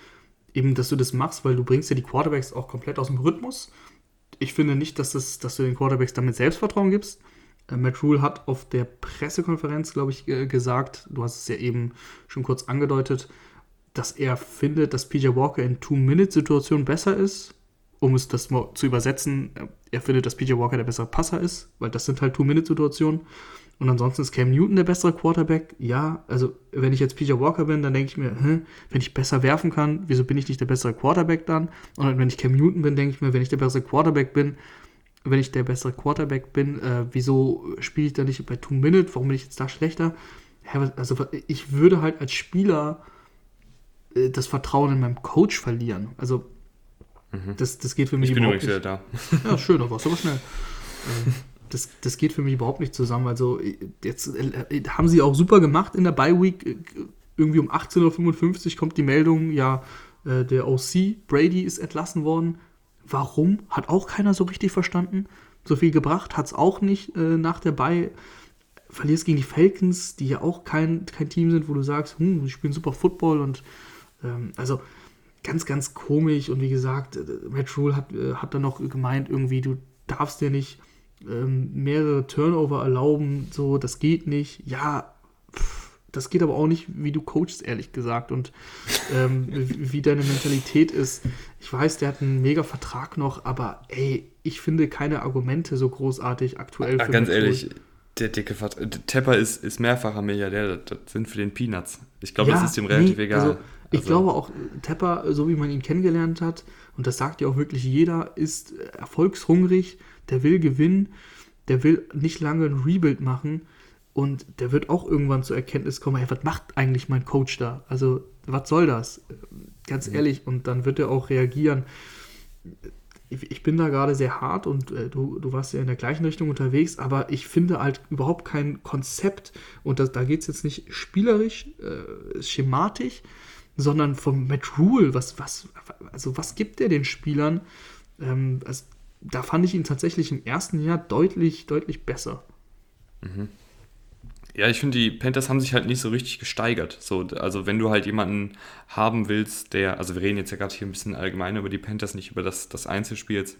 eben, dass du das machst, weil du bringst ja die Quarterbacks auch komplett aus dem Rhythmus. Ich finde nicht, dass, das, dass du den Quarterbacks damit Selbstvertrauen gibst. Äh, Matt Rule hat auf der Pressekonferenz, glaube ich, äh, gesagt, du hast es ja eben schon kurz angedeutet, dass er findet, dass PJ Walker in Two-Minute-Situationen besser ist. Um es das mal zu übersetzen, äh, er findet, dass PJ Walker der bessere Passer ist, weil das sind halt Two-Minute-Situationen. Und ansonsten ist Cam Newton der bessere Quarterback. Ja, also wenn ich jetzt PJ Walker bin, dann denke ich mir, hm, wenn ich besser werfen kann, wieso bin ich nicht der bessere Quarterback dann? Und wenn ich Cam Newton bin, denke ich mir, wenn ich der bessere Quarterback bin, wenn ich der bessere Quarterback bin, äh, wieso spiele ich da nicht bei Two Minute? Warum bin ich jetzt da schlechter? Also ich würde halt als Spieler das Vertrauen in meinem Coach verlieren. Also mhm. das, das geht für mich ich bin übrigens wieder da. Ja, schön, da warst du aber schnell. [laughs] Ähm, das, das geht für mich überhaupt nicht zusammen. Also jetzt äh, haben sie auch super gemacht in der Bye Week. Irgendwie um 18.55 Uhr kommt die Meldung, ja, äh, der OC Brady ist entlassen worden. Warum? Hat auch keiner so richtig verstanden. So viel gebracht hat es auch nicht äh, nach der Bye. Verlierst gegen die Falcons, die ja auch kein, kein Team sind, wo du sagst, hm, sie spielen super Football und ähm, also ganz, ganz komisch. Und wie gesagt, äh, Matt Rule hat, äh, hat dann noch gemeint, irgendwie, du darfst dir nicht ähm, mehrere Turnover erlauben, so, das geht nicht. Ja, pff, das geht aber auch nicht, wie du coachst, ehrlich gesagt. Und ähm, [laughs] wie deine Mentalität ist. Ich weiß, der hat einen mega Vertrag noch, aber ey, ich finde keine Argumente so großartig aktuell. Ach, ganz ehrlich, der dicke Vertrag. Tepper ist, ist mehrfacher Milliardär, das sind für den Peanuts. Ich glaube, ja, das ist ihm relativ nee, egal. Also, ich also. glaube auch, Tepper, so wie man ihn kennengelernt hat, und das sagt ja auch wirklich jeder, ist erfolgshungrig, der will gewinnen, der will nicht lange ein Rebuild machen und der wird auch irgendwann zur Erkenntnis kommen, hey, was macht eigentlich mein Coach da? Also, was soll das? Ganz mhm. ehrlich, und dann wird er auch reagieren. Ich, ich bin da gerade sehr hart und äh, du, du warst ja in der gleichen Richtung unterwegs, aber ich finde halt überhaupt kein Konzept und das, da geht es jetzt nicht spielerisch, äh, schematisch, sondern vom Matt Rule, was, was, also was gibt er den Spielern? Ähm, also, da fand ich ihn tatsächlich im ersten Jahr deutlich, deutlich besser. Mhm. Ja, ich finde, die Panthers haben sich halt nicht so richtig gesteigert. So, also wenn du halt jemanden haben willst, der, also wir reden jetzt ja gerade hier ein bisschen allgemein über die Panthers, nicht über das, das Einzelspiel jetzt,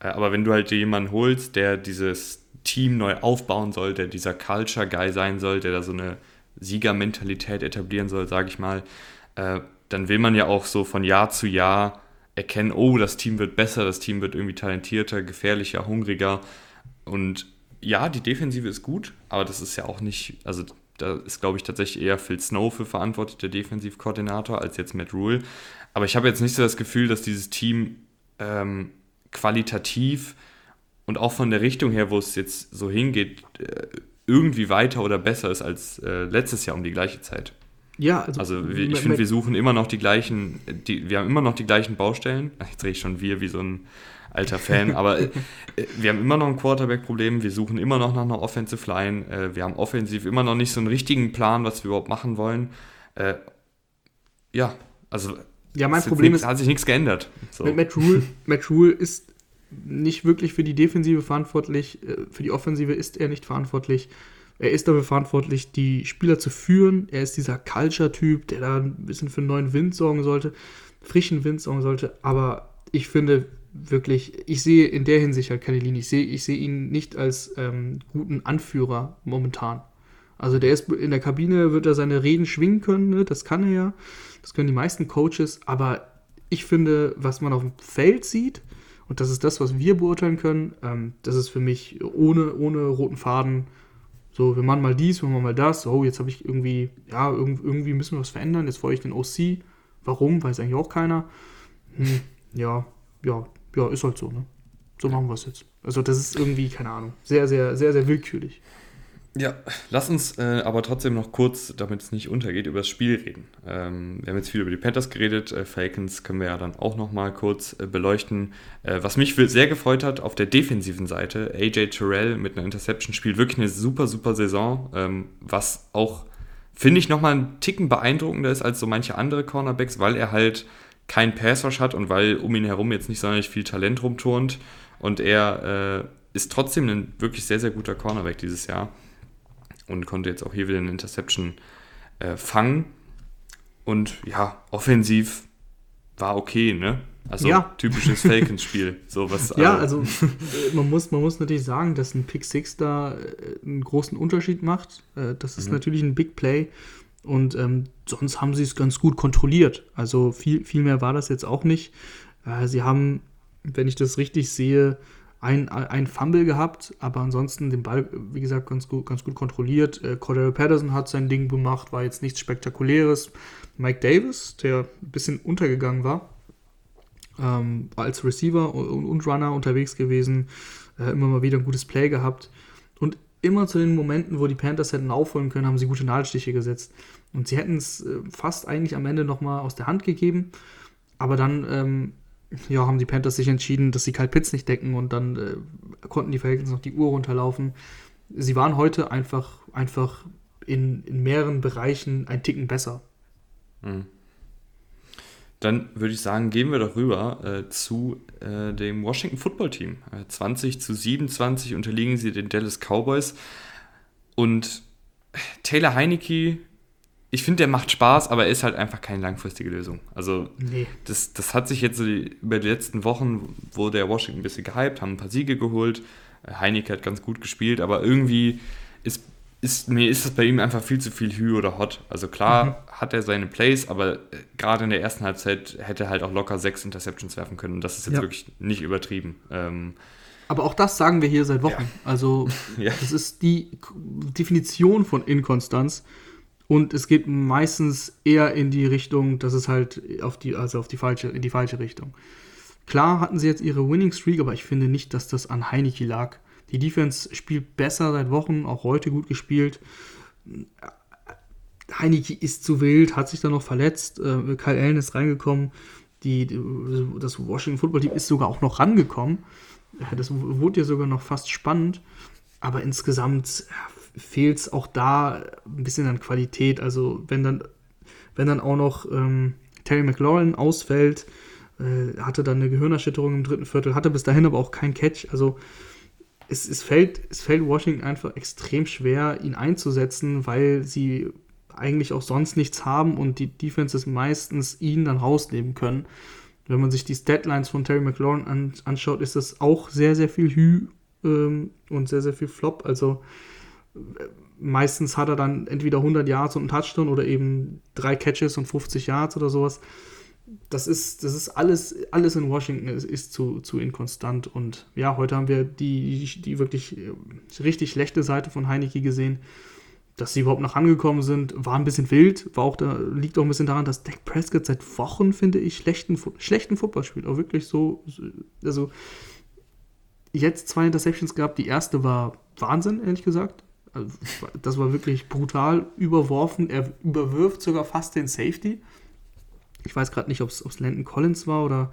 äh, aber wenn du halt jemanden holst, der dieses Team neu aufbauen soll, der dieser Culture-Guy sein soll, der da so eine Siegermentalität etablieren soll, sage ich mal, äh, dann will man ja auch so von Jahr zu Jahr erkennen, oh, das Team wird besser, das Team wird irgendwie talentierter, gefährlicher, hungriger. Und ja, die Defensive ist gut, aber das ist ja auch nicht, also da ist, glaube ich, tatsächlich eher Phil Snow für verantwortlich, der Defensivkoordinator, als jetzt Matt Rule. Aber ich habe jetzt nicht so das Gefühl, dass dieses Team ähm, qualitativ und auch von der Richtung her, wo es jetzt so hingeht, äh, irgendwie weiter oder besser ist als äh, letztes Jahr um die gleiche Zeit. Ja, also, also ich finde, wir suchen immer noch die gleichen, die, wir haben immer noch die gleichen Baustellen. Jetzt drehe ich schon wir wie so ein alter Fan, aber äh, wir haben immer noch ein Quarterback-Problem, wir suchen immer noch nach einer Offensive Line, äh, wir haben offensiv immer noch nicht so einen richtigen Plan, was wir überhaupt machen wollen. Äh, ja, also ja, mein Problem ist, hat sich nichts geändert. So. Mit Matt Rule, [laughs] Matt Rule ist nicht wirklich für die Defensive verantwortlich, äh, für die Offensive ist er nicht verantwortlich. Er ist dafür verantwortlich, die Spieler zu führen. Er ist dieser Culture-Typ, der da ein bisschen für einen neuen Wind sorgen sollte, frischen Wind sorgen sollte. Aber ich finde wirklich, ich sehe in der Hinsicht halt keine Linie. Ich sehe, ich sehe ihn nicht als ähm, guten Anführer momentan. Also der ist in der Kabine, wird er seine Reden schwingen können, ne? das kann er ja. Das können die meisten Coaches. Aber ich finde, was man auf dem Feld sieht, und das ist das, was wir beurteilen können, ähm, das ist für mich ohne, ohne roten Faden so, wir machen mal dies, wir machen mal das. Oh, jetzt habe ich irgendwie, ja, irgendwie müssen wir was verändern. Jetzt wollte ich den OC. Warum? Weiß eigentlich auch keiner. Hm, ja, ja, ja, ist halt so, ne? So machen wir es jetzt. Also, das ist irgendwie, keine Ahnung, sehr, sehr, sehr, sehr willkürlich. Ja, lass uns äh, aber trotzdem noch kurz, damit es nicht untergeht, über das Spiel reden. Ähm, wir haben jetzt viel über die Panthers geredet, äh, Falcons können wir ja dann auch noch mal kurz äh, beleuchten. Äh, was mich sehr gefreut hat, auf der defensiven Seite, AJ Terrell mit einer Interception spielt wirklich eine super, super Saison, ähm, was auch, finde ich, noch mal einen Ticken beeindruckender ist als so manche andere Cornerbacks, weil er halt kein Passwash hat und weil um ihn herum jetzt nicht sonderlich viel Talent rumturnt und er äh, ist trotzdem ein wirklich sehr, sehr guter Cornerback dieses Jahr und konnte jetzt auch hier wieder eine Interception äh, fangen. Und ja, offensiv war okay, ne? Also ja. typisches [laughs] Falcons-Spiel. So ja, also äh, man muss, man muss natürlich sagen, dass ein Pick 6 da äh, einen großen Unterschied macht. Äh, das ist mhm. natürlich ein Big Play. Und ähm, sonst haben sie es ganz gut kontrolliert. Also viel, viel mehr war das jetzt auch nicht. Sie haben, wenn ich das richtig sehe, ein, ein Fumble gehabt, aber ansonsten den Ball, wie gesagt, ganz gut, ganz gut kontrolliert. Äh, Cordell Patterson hat sein Ding gemacht, war jetzt nichts Spektakuläres. Mike Davis, der ein bisschen untergegangen war, ähm, war als Receiver und, und, Runner unterwegs gewesen, äh, immer mal wieder ein gutes Play gehabt. Und immer zu den Momenten, wo die Panthers hätten aufholen können, haben sie gute Nadelstiche gesetzt. Und sie hätten es äh, fast eigentlich am Ende nochmal aus der Hand gegeben. Aber dann ähm, ja, haben die Panthers sich entschieden, dass sie Kyle Pitts nicht decken und dann äh, konnten die Falcons noch die Uhr runterlaufen. Sie waren heute einfach, einfach in, in mehreren Bereichen ein Ticken besser. Mhm. Dann würde ich sagen, gehen wir doch rüber äh, zu äh, dem Washington Football Team. 20 äh, zu 27 unterliegen sie den Dallas Cowboys. Und Taylor Heineke ich finde, der macht Spaß, aber er ist halt einfach keine langfristige Lösung. Also nee. das, das hat sich jetzt über die letzten Wochen, wo der Washington ein bisschen gehypt, haben ein paar Siege geholt. Heineke hat ganz gut gespielt, aber irgendwie ist, ist mir ist das bei ihm einfach viel zu viel Hü oder Hot. Also klar mhm. hat er seine Plays, aber äh, gerade in der ersten Halbzeit hätte er halt auch locker sechs Interceptions werfen können. Und das ist jetzt ja. wirklich nicht übertrieben. Ähm, aber auch das sagen wir hier seit Wochen. Ja. Also, [laughs] ja. das ist die Definition von Inkonstanz. Und es geht meistens eher in die Richtung, dass es halt auf die, also auf die falsche, in die falsche Richtung. Klar hatten sie jetzt ihre Winning Streak, aber ich finde nicht, dass das an Heineke lag. Die Defense spielt besser seit Wochen, auch heute gut gespielt. Heineke ist zu wild, hat sich dann noch verletzt. Äh, Kyle Allen ist reingekommen. Die, das Washington Football Team ist sogar auch noch rangekommen. Das wurde ja sogar noch fast spannend. Aber insgesamt fehlt es auch da ein bisschen an Qualität. Also wenn dann, wenn dann auch noch ähm, Terry McLaurin ausfällt, äh, hatte dann eine Gehirnerschütterung im dritten Viertel, hatte bis dahin aber auch kein Catch. Also es, es, fällt, es fällt Washington einfach extrem schwer, ihn einzusetzen, weil sie eigentlich auch sonst nichts haben und die Defenses meistens ihn dann rausnehmen können. Wenn man sich die Statlines von Terry McLaurin an, anschaut, ist das auch sehr, sehr viel Hü ähm, und sehr, sehr viel Flop. Also meistens hat er dann entweder 100 Yards und einen Touchdown oder eben drei Catches und 50 Yards oder sowas. Das ist, das ist alles, alles in Washington ist, ist zu, zu inkonstant. Und ja, heute haben wir die, die wirklich äh, richtig schlechte Seite von Heineke gesehen. Dass sie überhaupt noch angekommen sind, war ein bisschen wild. War auch da, liegt auch ein bisschen daran, dass Dak Prescott seit Wochen, finde ich, schlechten, schlechten Football spielt. Auch wirklich so, also jetzt zwei Interceptions gehabt. Die erste war Wahnsinn, ehrlich gesagt. Also, das war wirklich brutal überworfen. Er überwirft sogar fast den Safety. Ich weiß gerade nicht, ob es Landon Collins war oder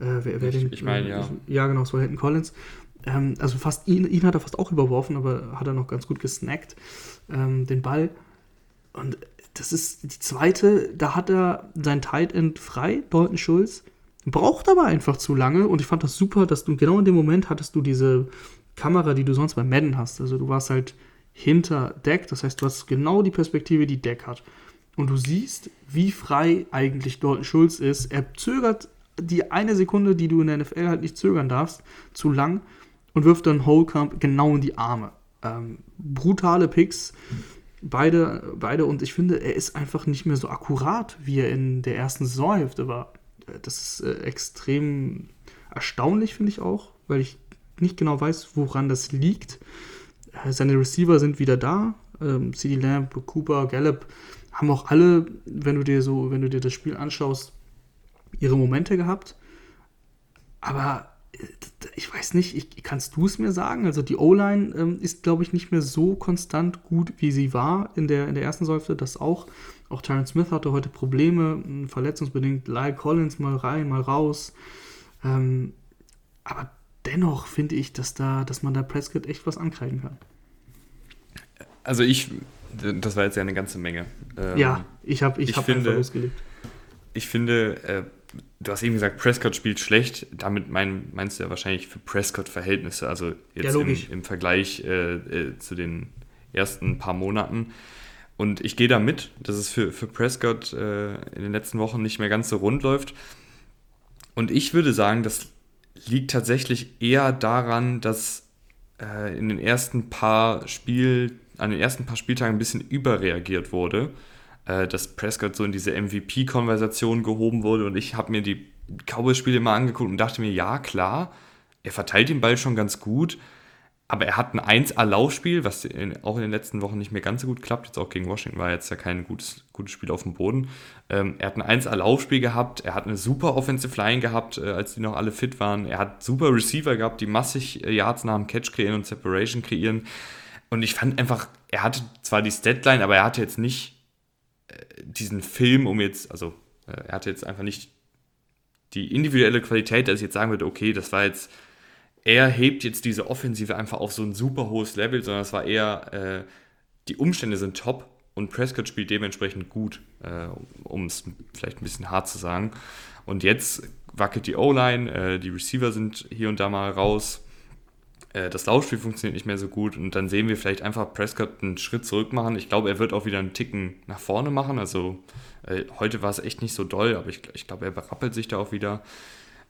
äh, wer, wer ich, den. Ich meine, ja. Ja, genau, es war Landon Collins. Ähm, also fast ihn, ihn hat er fast auch überworfen, aber hat er noch ganz gut gesnackt, ähm, den Ball. Und das ist die zweite, da hat er sein Tight End frei, Dalton Schulz. Braucht aber einfach zu lange und ich fand das super, dass du genau in dem Moment hattest du diese Kamera, die du sonst bei Madden hast. Also du warst halt hinter Deck. Das heißt, du hast genau die Perspektive, die Deck hat. Und du siehst, wie frei eigentlich Dalton Schulz ist. Er zögert die eine Sekunde, die du in der NFL halt nicht zögern darfst, zu lang und wirft dann Holcomb genau in die Arme. Ähm, brutale Picks, beide, beide. Und ich finde, er ist einfach nicht mehr so akkurat, wie er in der ersten Saisonhälfte war. Das ist äh, extrem erstaunlich, finde ich auch, weil ich nicht genau weiß, woran das liegt. Seine Receiver sind wieder da. Ähm, CD Lamb, Cooper, Gallup haben auch alle, wenn du dir so, wenn du dir das Spiel anschaust, ihre Momente gehabt. Aber äh, ich weiß nicht, ich, kannst du es mir sagen? Also die O-Line ähm, ist, glaube ich, nicht mehr so konstant gut, wie sie war in der, in der ersten Säule. Das auch. Auch Tyron Smith hatte heute Probleme, verletzungsbedingt. Lyle Collins mal rein, mal raus. Ähm, aber dennoch finde ich, dass, da, dass man da Prescott echt was ankreiden kann. Also ich, das war jetzt ja eine ganze Menge. Ähm, ja, ich habe ich, ich hab finde, losgelegt. Ich finde, äh, du hast eben gesagt, Prescott spielt schlecht. Damit mein, meinst du ja wahrscheinlich für Prescott-Verhältnisse, also jetzt ja, im, im, Vergleich äh, äh, zu den ersten paar Monaten. Und ich gehe da mit, dass es für, für Prescott äh, in den letzten Wochen nicht mehr ganz so rund läuft. Und ich würde sagen, das liegt tatsächlich eher daran, dass äh, in den ersten paar Spiel, an den ersten paar Spieltagen ein bisschen überreagiert wurde, äh, dass Prescott so in diese MVP-Konversation gehoben wurde. Und ich habe mir die Cowboys-Spiele mal angeguckt und dachte mir, ja klar, er verteilt den Ball schon ganz gut, aber er hat ein 1A-Laufspiel, was in, auch in den letzten Wochen nicht mehr ganz so gut klappt. Jetzt auch gegen Washington war jetzt ja kein gutes, gutes Spiel auf dem Boden. Ähm, er hat ein 1A-Laufspiel gehabt, er hat eine super Offensive Line gehabt, äh, als die noch alle fit waren. Er hat super Receiver gehabt, die massig äh, Yards nach dem Catch kreieren und Separation kreieren. Und ich fand einfach, er hatte zwar die Statline, aber er hatte jetzt nicht äh, diesen Film, um jetzt, also äh, er hatte jetzt einfach nicht die individuelle Qualität, dass ich jetzt sagen würde, okay, das war jetzt er hebt jetzt diese Offensive einfach auf so ein super hohes Level, sondern es war eher, äh, die Umstände sind top und Prescott spielt dementsprechend gut, äh, um es vielleicht ein bisschen hart zu sagen. Und jetzt wackelt die O-Line, äh, die Receiver sind hier und da mal raus. Äh, das Laufspiel funktioniert nicht mehr so gut und dann sehen wir vielleicht einfach Prescott einen Schritt zurück machen. Ich glaube, er wird auch wieder einen Ticken nach vorne machen. Also äh, heute war es echt nicht so doll, aber ich, ich glaube, er berappelt sich da auch wieder.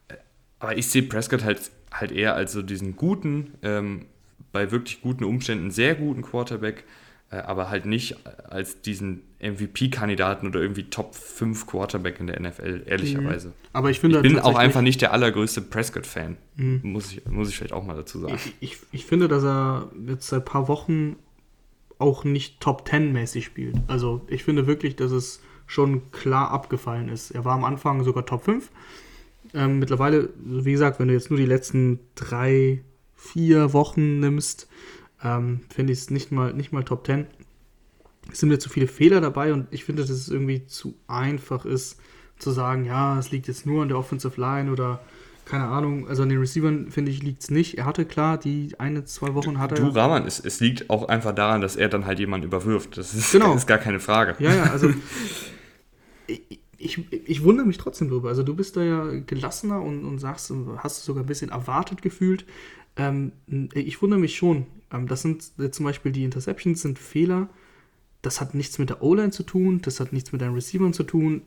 Äh, aber ich sehe Prescott halt, halt eher als so diesen guten, ähm, bei wirklich guten Umständen sehr guten Quarterback, äh, aber halt nicht als diesen MVP-Kandidaten oder irgendwie Top 5 Quarterback in der NFL, ehrlicherweise. Mhm. Aber ich finde ich bin auch einfach nicht der allergrößte Prescott-Fan, mhm. muss, ich, muss ich vielleicht auch mal dazu sagen. Ich, ich, ich finde, dass er jetzt seit ein paar Wochen auch nicht Top 10-mäßig spielt. Also ich finde wirklich, dass es schon klar abgefallen ist. Er war am Anfang sogar Top 5. Ähm, mittlerweile, wie gesagt, wenn du jetzt nur die letzten drei, vier Wochen nimmst, ähm, finde ich es nicht mal, nicht mal Top 10. Es sind mir zu viele Fehler dabei und ich finde, dass es irgendwie zu einfach ist, zu sagen, ja, es liegt jetzt nur an der Offensive Line oder keine Ahnung, also an den Receivern finde ich liegt es nicht. Er hatte klar, die eine, zwei Wochen hat er. Du, Rahman, es, es liegt auch einfach daran, dass er dann halt jemanden überwirft. Das ist, genau. [laughs] ist gar keine Frage. Ja, ja, also [laughs] ich, ich, ich, wundere mich trotzdem drüber. Also du bist da ja gelassener und, und sagst, hast du sogar ein bisschen erwartet gefühlt. Ähm, ich wundere mich schon. Ähm, das sind äh, zum Beispiel die Interceptions, sind Fehler. Das hat nichts mit der O-Line zu tun, das hat nichts mit deinen Receivern zu tun.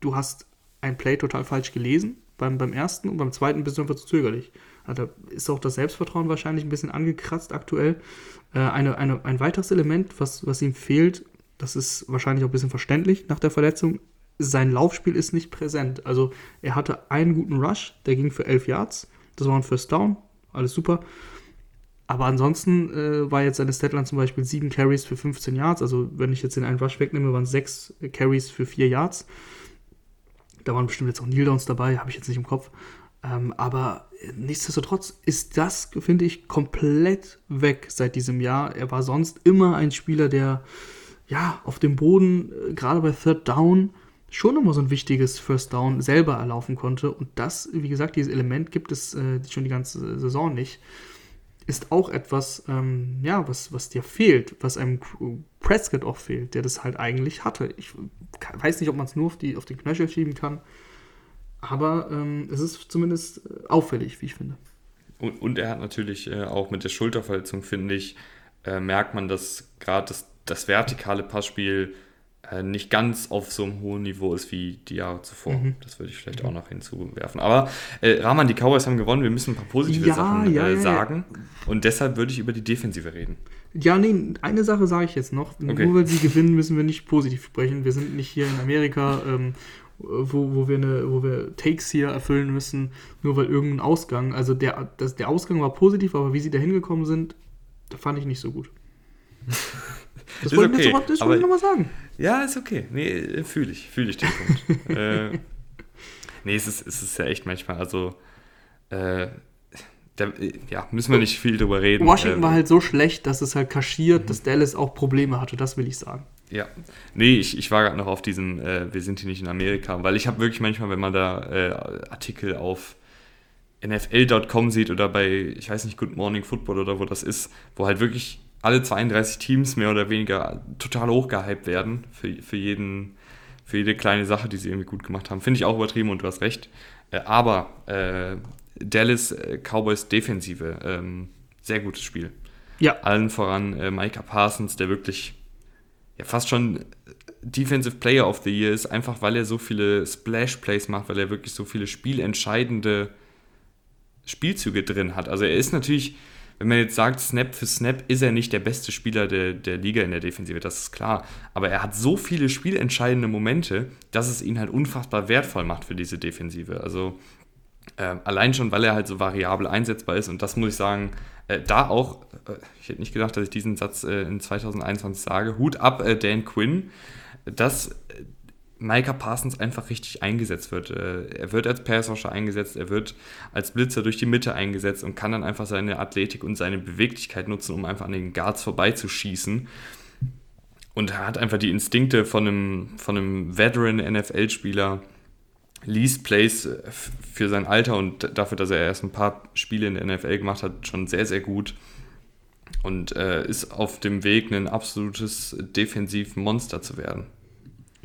Du hast ein Play total falsch gelesen beim, beim ersten und beim zweiten bist du einfach zu zögerlich. Also ist auch das Selbstvertrauen wahrscheinlich ein bisschen angekratzt aktuell. Äh, eine, eine, ein weiteres Element, was, was ihm fehlt, das ist wahrscheinlich auch ein bisschen verständlich nach der Verletzung, sein Laufspiel ist nicht präsent. Also er hatte einen guten Rush, der ging für 11 Yards, das war ein First Down, alles super. Aber ansonsten äh, war jetzt seine Statline zum Beispiel 7 Carries für 15 Yards. Also wenn ich jetzt den einen Rush wegnehme, waren es 6 Carries für 4 Yards. Da waren bestimmt jetzt auch Kneel-Downs dabei, habe ich jetzt nicht im Kopf. Ähm, aber nichtsdestotrotz ist das, finde ich, komplett weg seit diesem Jahr. Er war sonst immer ein Spieler, der ja auf dem Boden, äh, gerade bei Third Down, schon immer so ein wichtiges First Down selber erlaufen konnte. Und das, wie gesagt, dieses Element gibt es äh, schon die ganze Saison nicht ist auch etwas, ähm, ja, was, was dir fehlt, was einem Prescott auch fehlt, der das halt eigentlich hatte. Ich weiß nicht, ob man es nur auf, die, auf den Knöchel schieben kann, aber ähm, es ist zumindest äh, auffällig, wie ich finde. Und, und er hat natürlich äh, auch mit der Schulterverletzung, finde ich, äh, merkt man, dass gerade das, das vertikale Passspiel äh, nicht ganz auf so einem hohen Niveau ist wie die Jahre zuvor. Mhm. Das würde ich vielleicht auch noch hinzuwerfen. Aber äh, Rahman, die Cowboys haben gewonnen. Wir müssen ein paar positive ja, Sachen ja, äh, sagen. Und deshalb würde ich über die Defensive reden. Ja, nee, eine Sache sage ich jetzt noch. Okay. Nur weil sie gewinnen, müssen wir nicht positiv sprechen. Wir sind nicht hier in Amerika, ähm, wo, wo, wir eine, wo wir Takes hier erfüllen müssen, nur weil irgendein Ausgang. Also der, das, der Ausgang war positiv, aber wie sie da hingekommen sind, da fand ich nicht so gut. [laughs] Das wollte okay, ich nochmal sagen. Ja, ist okay. Nee, fühle ich, fühle ich den Punkt. [laughs] äh, nee, es ist, es ist ja echt manchmal, also, äh, da, ja, müssen wir nicht viel drüber reden. Washington ähm, war halt so schlecht, dass es halt kaschiert, mhm. dass Dallas auch Probleme hatte, das will ich sagen. Ja, nee, ich, ich war gerade noch auf diesem, äh, wir sind hier nicht in Amerika, weil ich habe wirklich manchmal, wenn man da äh, Artikel auf NFL.com sieht oder bei, ich weiß nicht, Good Morning Football oder wo das ist, wo halt wirklich alle 32 Teams mehr oder weniger total hochgehypt werden für, für, jeden, für jede kleine Sache, die sie irgendwie gut gemacht haben. Finde ich auch übertrieben und du hast recht. Äh, aber äh, Dallas äh, Cowboys Defensive, ähm, sehr gutes Spiel. Ja. Allen voran äh, Micah Parsons, der wirklich ja, fast schon Defensive Player of the Year ist, einfach weil er so viele Splash Plays macht, weil er wirklich so viele spielentscheidende Spielzüge drin hat. Also er ist natürlich wenn man jetzt sagt, Snap für Snap, ist er nicht der beste Spieler der, der Liga in der Defensive, das ist klar. Aber er hat so viele spielentscheidende Momente, dass es ihn halt unfassbar wertvoll macht für diese Defensive. Also äh, allein schon, weil er halt so variabel einsetzbar ist und das muss ich sagen, äh, da auch, äh, ich hätte nicht gedacht, dass ich diesen Satz äh, in 2021 sage, Hut ab äh, Dan Quinn, dass Micah Parsons einfach richtig eingesetzt wird. Äh, er wird als Passrusher eingesetzt, er wird als Blitzer durch die Mitte eingesetzt und kann dann einfach seine Athletik und seine Beweglichkeit nutzen, um einfach an den Guards vorbeizuschießen. Und er hat einfach die Instinkte von einem, von einem Veteran-NFL-Spieler, liest Plays für sein Alter und dafür, dass er erst ein paar Spiele in der NFL gemacht hat, schon sehr, sehr gut. Und äh, ist auf dem Weg, ein absolutes Defensivmonster zu werden.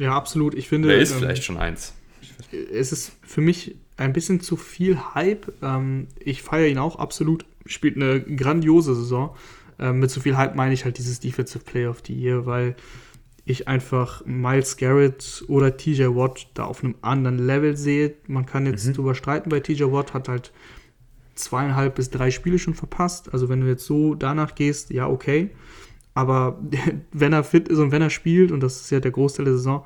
Ja, absolut. Ich finde. Er ist ähm, vielleicht schon eins. Es ist für mich ein bisschen zu viel Hype. Ähm, ich feiere ihn auch absolut. spielt eine grandiose Saison. Äh, mit so viel Hype meine ich halt dieses Defensive Player of the Year, weil ich einfach Miles Garrett oder TJ Watt da auf einem anderen Level sehe. Man kann jetzt mhm. drüber streiten bei TJ Watt, hat halt zweieinhalb bis drei Spiele schon verpasst. Also wenn du jetzt so danach gehst, ja, okay. Aber [laughs] wenn er fit ist und wenn er spielt, und das ist ja der Großteil der Saison,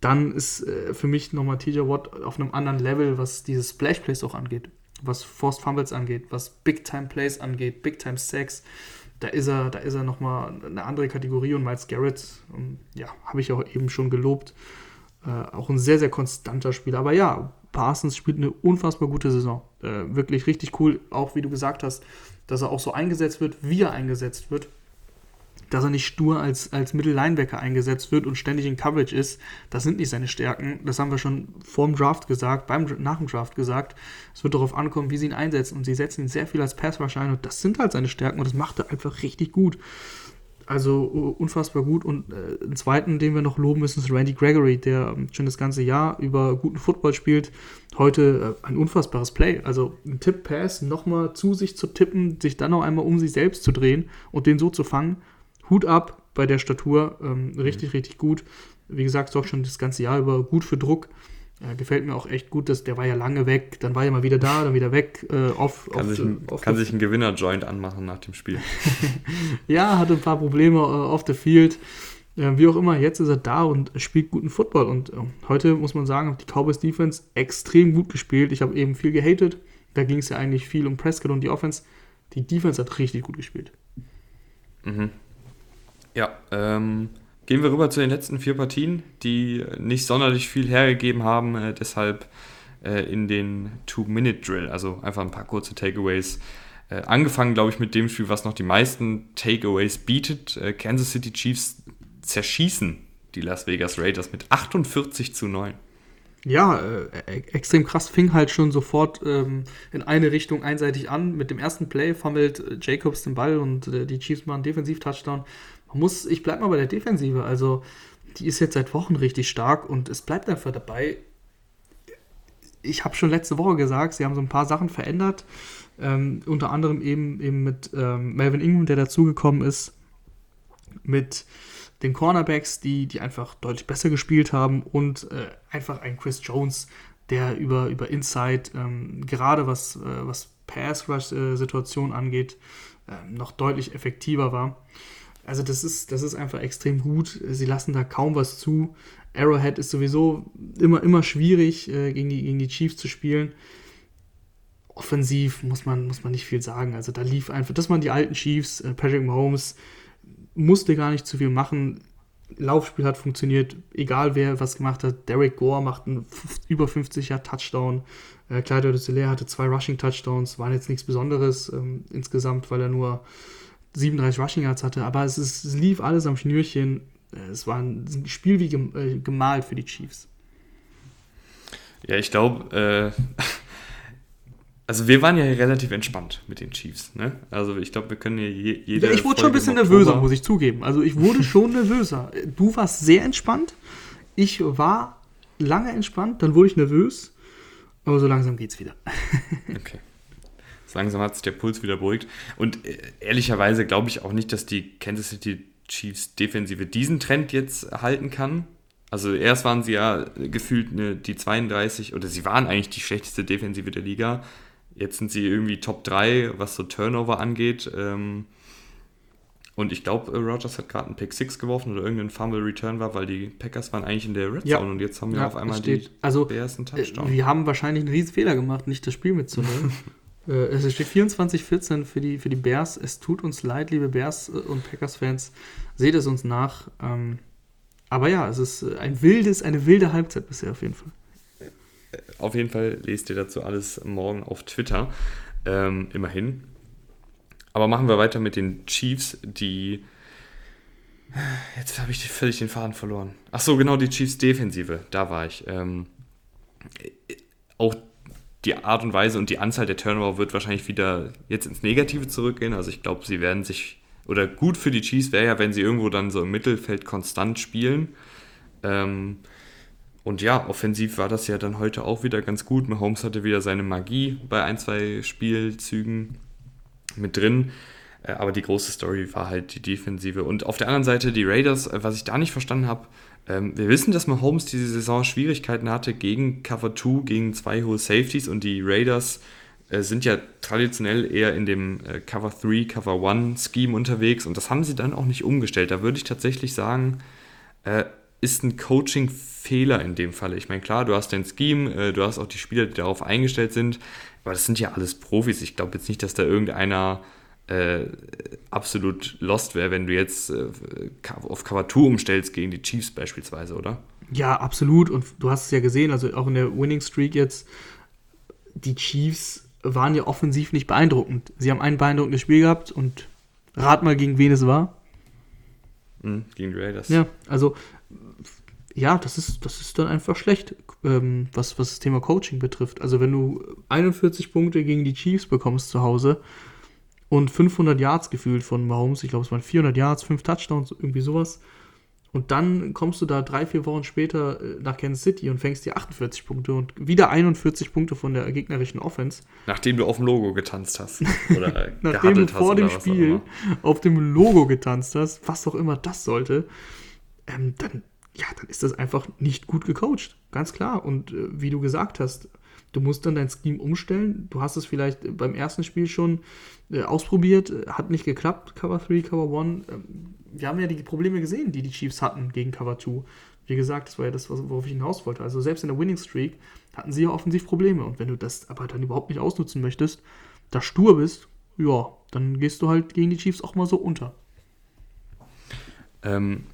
dann ist äh, für mich nochmal TJ Watt auf einem anderen Level, was dieses Splash Plays auch angeht, was Forced Fumbles angeht, was Big Time Plays angeht, Big Time Sacks. Da ist er, da ist er nochmal eine andere Kategorie und Miles Garrett, um, ja, habe ich auch eben schon gelobt. Äh, auch ein sehr, sehr konstanter Spieler. Aber ja, Parsons spielt eine unfassbar gute Saison. Äh, wirklich richtig cool, auch wie du gesagt hast, dass er auch so eingesetzt wird, wie er eingesetzt wird dass er nicht stur als, als Mittellinebacker eingesetzt wird und ständig in Coverage ist. Das sind nicht seine Stärken. Das haben wir schon vor dem Draft gesagt, beim, nach dem Draft gesagt. Es wird darauf ankommen, wie sie ihn einsetzen. Und sie setzen ihn sehr viel als Pass-Rush ein. Und das sind halt seine Stärken. Und das macht er einfach richtig gut. Also unfassbar gut. Und äh, einen zweiten, den wir noch loben müssen, ist Randy Gregory, der ähm, schon das ganze Jahr über guten Football spielt. Heute äh, ein unfassbares Play. Also ein Tipp-Pass nochmal zu sich zu tippen, sich dann noch einmal um sich selbst zu drehen und den so zu fangen Hut ab bei der Statur. Ähm, richtig, mhm. richtig gut. Wie gesagt, ist auch schon das ganze Jahr über gut für Druck. Äh, gefällt mir auch echt gut, dass der war ja lange weg, dann war er mal wieder da, dann wieder weg. Äh, auf, kann, auf, sich, ein, auf kann sich ein Gewinner-Joint anmachen nach dem Spiel. [laughs] ja, hatte ein paar Probleme äh, auf der Field. Äh, wie auch immer, jetzt ist er da und spielt guten Football. Und äh, heute muss man sagen, hat die Cowboys Defense extrem gut gespielt. Ich habe eben viel gehatet. Da ging es ja eigentlich viel um Prescott und die Offense. Die Defense hat richtig gut gespielt. Mhm. Ja, ähm, gehen wir rüber zu den letzten vier Partien, die nicht sonderlich viel hergegeben haben, äh, deshalb äh, in den Two-Minute-Drill, also einfach ein paar kurze Takeaways. Äh, angefangen, glaube ich, mit dem Spiel, was noch die meisten Takeaways bietet. Äh, Kansas City Chiefs zerschießen die Las Vegas Raiders mit 48 zu 9 ja, äh, e-, extrem krass, fing halt schon sofort ähm, in eine Richtung einseitig an. Mit dem ersten Play fummelt äh, Jacobs den Ball und äh, die Chiefs machen Defensiv-Touchdown muss, ich bleibe mal bei der Defensive. Also, die ist jetzt seit Wochen richtig stark und es bleibt einfach dabei. Ich habe schon letzte Woche gesagt, sie haben so ein paar Sachen verändert. Ähm, unter anderem eben, eben mit ähm, Melvin Ingram, der dazugekommen ist, mit den Cornerbacks, die, die einfach deutlich besser gespielt haben und äh, einfach ein Chris Jones, der über, über Inside, ähm, gerade was, äh, was Pass-Rush-Situationen äh, angeht, ähm, noch deutlich effektiver war. Also das ist, das ist einfach extrem gut. Sie lassen da kaum was zu. Arrowhead ist sowieso immer, immer schwierig, äh, gegen, die, gegen die Chiefs zu spielen. Offensiv muss man, muss man nicht viel sagen. Also da lief einfach, das waren die alten Chiefs. Äh, Patrick Mahomes musste gar nicht zu viel machen. Laufspiel hat funktioniert, egal wer was gemacht hat. Derek Gore macht einen über 50er Touchdown. Äh, Clyde Edwards hatte zwei Rushing Touchdowns, waren jetzt nichts Besonderes ähm, insgesamt, weil er nur 37 Rushing Yards hatte, aber es, ist, es lief alles am Schnürchen. Es war ein Spiel wie äh, gemalt für die Chiefs. Ja, ich glaube, äh, also wir waren ja relativ entspannt mit den Chiefs. Ne? Also ich glaube, wir können ja je, jede. Ja, ich wurde schon ein bisschen nervöser, muss ich zugeben. Also ich wurde schon nervöser. Du warst sehr entspannt. Ich war lange entspannt, dann wurde ich nervös. Aber so langsam geht's wieder. okay langsam hat sich der Puls wieder beruhigt. Und äh, ehrlicherweise glaube ich auch nicht, dass die Kansas City Chiefs Defensive diesen Trend jetzt halten kann. Also erst waren sie ja gefühlt eine, die 32 oder sie waren eigentlich die schlechteste Defensive der Liga. Jetzt sind sie irgendwie Top 3, was so Turnover angeht. Ähm, und ich glaube, äh, Rogers hat gerade einen Pick 6 geworfen oder irgendein Fumble Return war, weil die Packers waren eigentlich in der Red Zone ja. und jetzt haben wir ja, auf einmal die also, ersten Touchdown. Wir haben wahrscheinlich einen riesen Fehler gemacht, nicht das Spiel mitzunehmen. [laughs] Äh, es steht 24-14 für die, für die Bears. Es tut uns leid, liebe Bears äh, und Packers-Fans. Seht es uns nach. Ähm, aber ja, es ist ein wildes, eine wilde Halbzeit bisher auf jeden Fall. Auf jeden Fall lest ihr dazu alles morgen auf Twitter. Ähm, immerhin. Aber machen wir weiter mit den Chiefs, die. Jetzt habe ich völlig den Faden verloren. Ach so, genau, die Chiefs Defensive. Da war ich. Ähm, auch die Art und Weise und die Anzahl der Turnover wird wahrscheinlich wieder jetzt ins Negative zurückgehen. Also ich glaube, sie werden sich, oder gut für die Chiefs wäre ja, wenn sie irgendwo dann so im Mittelfeld konstant spielen. Ähm, und ja, offensiv war das ja dann heute auch wieder ganz gut. Mahomes hatte wieder seine Magie bei ein, zwei Spielzügen. mit drin. Äh, aber die große Story war halt die Defensive. Und auf der anderen Seite die Raiders, äh, was ich da nicht verstanden habe, ähm, wir wissen, dass Mahomes diese Saison Schwierigkeiten hatte gegen Cover 2, gegen zwei hohe Safeties und die Raiders äh, sind ja traditionell eher in dem Cover 3, Cover 1 Scheme unterwegs und das haben sie dann auch nicht umgestellt. Da würde ich tatsächlich sagen, ist ein Coaching-Fehler in dem Fall. Ich meine, klar, du hast dein Scheme, du hast auch die Spieler, die darauf eingestellt sind, aber das sind ja alles Profis. Ich glaube jetzt nicht, dass da irgendeiner äh, absolut lost wäre, wenn du jetzt äh, auf Cover 2 umstellst gegen die Chiefs beispielsweise, oder? Ja, absolut. Und du hast es ja gesehen, also auch in der Winning Streak jetzt, die Chiefs waren ja offensiv nicht beeindruckend. Sie haben ein beeindruckendes Spiel gehabt und rat mal, gegen wen es war. Mhm, gegen die Raiders. Ja, also ja, das ist, das ist dann einfach schlecht, ähm, was, was das Thema Coaching betrifft. Also wenn du 41 Punkte gegen die Chiefs bekommst zu Hause, und 500 Yards gefühlt von Mahomes. Ich glaube, es waren 400 Yards, 5 Touchdowns, irgendwie sowas. Und dann kommst du da drei, vier Wochen später äh, nach Kansas City und fängst dir 48 Punkte und wieder 41 Punkte von der gegnerischen Offense. Nachdem du auf dem Logo getanzt hast. Oder [laughs] Nachdem du vor dem Spiel auf dem Logo getanzt hast, was auch immer das sollte, ähm, dann, ja, dann ist das einfach nicht gut gecoacht. Ganz klar. Und äh, wie du gesagt hast, Du musst dann dein Scheme umstellen. Du hast es vielleicht beim ersten Spiel schon äh, ausprobiert, hat nicht geklappt, Cover 3, Cover 1. Ähm, wir haben ja die Probleme gesehen, die die Chiefs hatten gegen Cover 2. Wie gesagt, das war ja das, worauf ich hinaus wollte. Also selbst in der Winning Streak hatten sie ja offensiv Probleme. Und wenn du das aber dann überhaupt nicht ausnutzen möchtest, da stur bist, ja, dann gehst du halt gegen die Chiefs auch mal so unter. Ähm,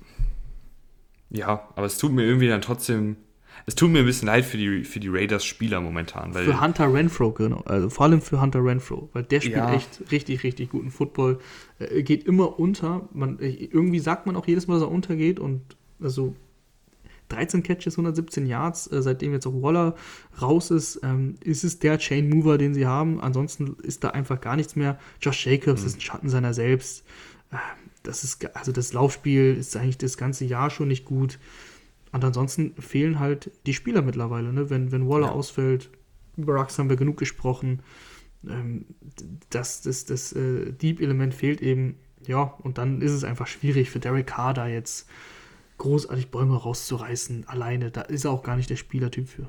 ja, aber es tut mir irgendwie dann trotzdem es tut mir ein bisschen leid für die, für die Raiders-Spieler momentan. für Hunter Renfro, genau. Also vor allem für Hunter Renfro, weil der spielt ja. echt richtig, richtig guten Football. Er geht immer unter. Man, irgendwie sagt man auch jedes Mal, dass er untergeht und also 13 Catches, 117 Yards, äh, seitdem jetzt auch Waller raus ist, ähm, ist es der Chain Mover, den sie haben. Ansonsten ist da einfach gar nichts mehr. Josh Jacobs mhm. ist ein Schatten seiner selbst. Äh, das ist, also das Laufspiel ist eigentlich das ganze Jahr schon nicht gut. Und ansonsten fehlen halt die Spieler mittlerweile. Ne? Wenn, wenn Waller ja. ausfällt, über Rux haben wir genug gesprochen. Ähm, das das, das äh, Deep-Element fehlt eben. Ja, und dann ist es einfach schwierig für Derek Carr da jetzt großartig Bäume rauszureißen alleine. Da ist er auch gar nicht der Spielertyp für.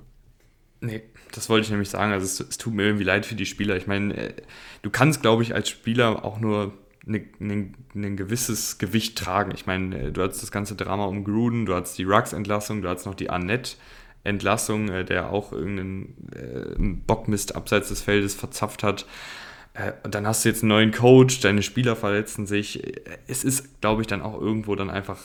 Nee, das wollte ich nämlich sagen. Also es, es tut mir irgendwie leid für die Spieler. Ich meine, äh, du kannst, glaube ich, als Spieler auch nur ein gewisses Gewicht tragen. Ich meine, äh, du hattest das ganze Drama um Gruden, du hattest die Rux-Entlassung, du hattest noch die Annette-Entlassung, äh, der auch irgendeinen äh, Bockmist abseits des Feldes verzapft hat. Äh, dann hast du jetzt einen neuen Coach, deine Spieler verletzen sich. Es ist, glaube ich, dann auch irgendwo dann einfach,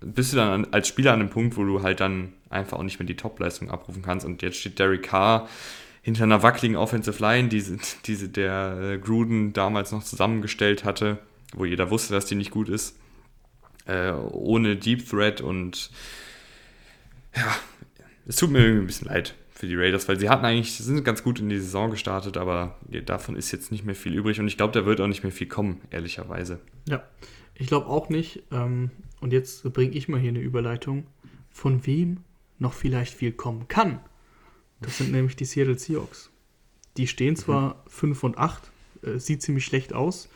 bist du dann an, als Spieler an einem Punkt, wo du halt dann einfach auch nicht mehr die Topleistung abrufen kannst. Und jetzt steht Derek Carr hinter einer wackeligen Offensive Line, die, diese der äh, Gruden damals noch zusammengestellt hatte, wo jeder wusste, dass die nicht gut ist, äh, ohne Deep Threat und ja, es tut mir irgendwie ein bisschen leid für die Raiders, weil sie hatten eigentlich, sind ganz gut in die Saison gestartet, aber davon ist jetzt nicht mehr viel übrig und ich glaube, da wird auch nicht mehr viel kommen, ehrlicherweise. Ja, ich glaube auch nicht. Ähm, und jetzt bringe ich mal hier eine Überleitung, von wem noch vielleicht viel kommen kann. Das sind nämlich die Seattle Seahawks. Die stehen zwar mhm. 5 und 8, äh, sieht ziemlich schlecht aus,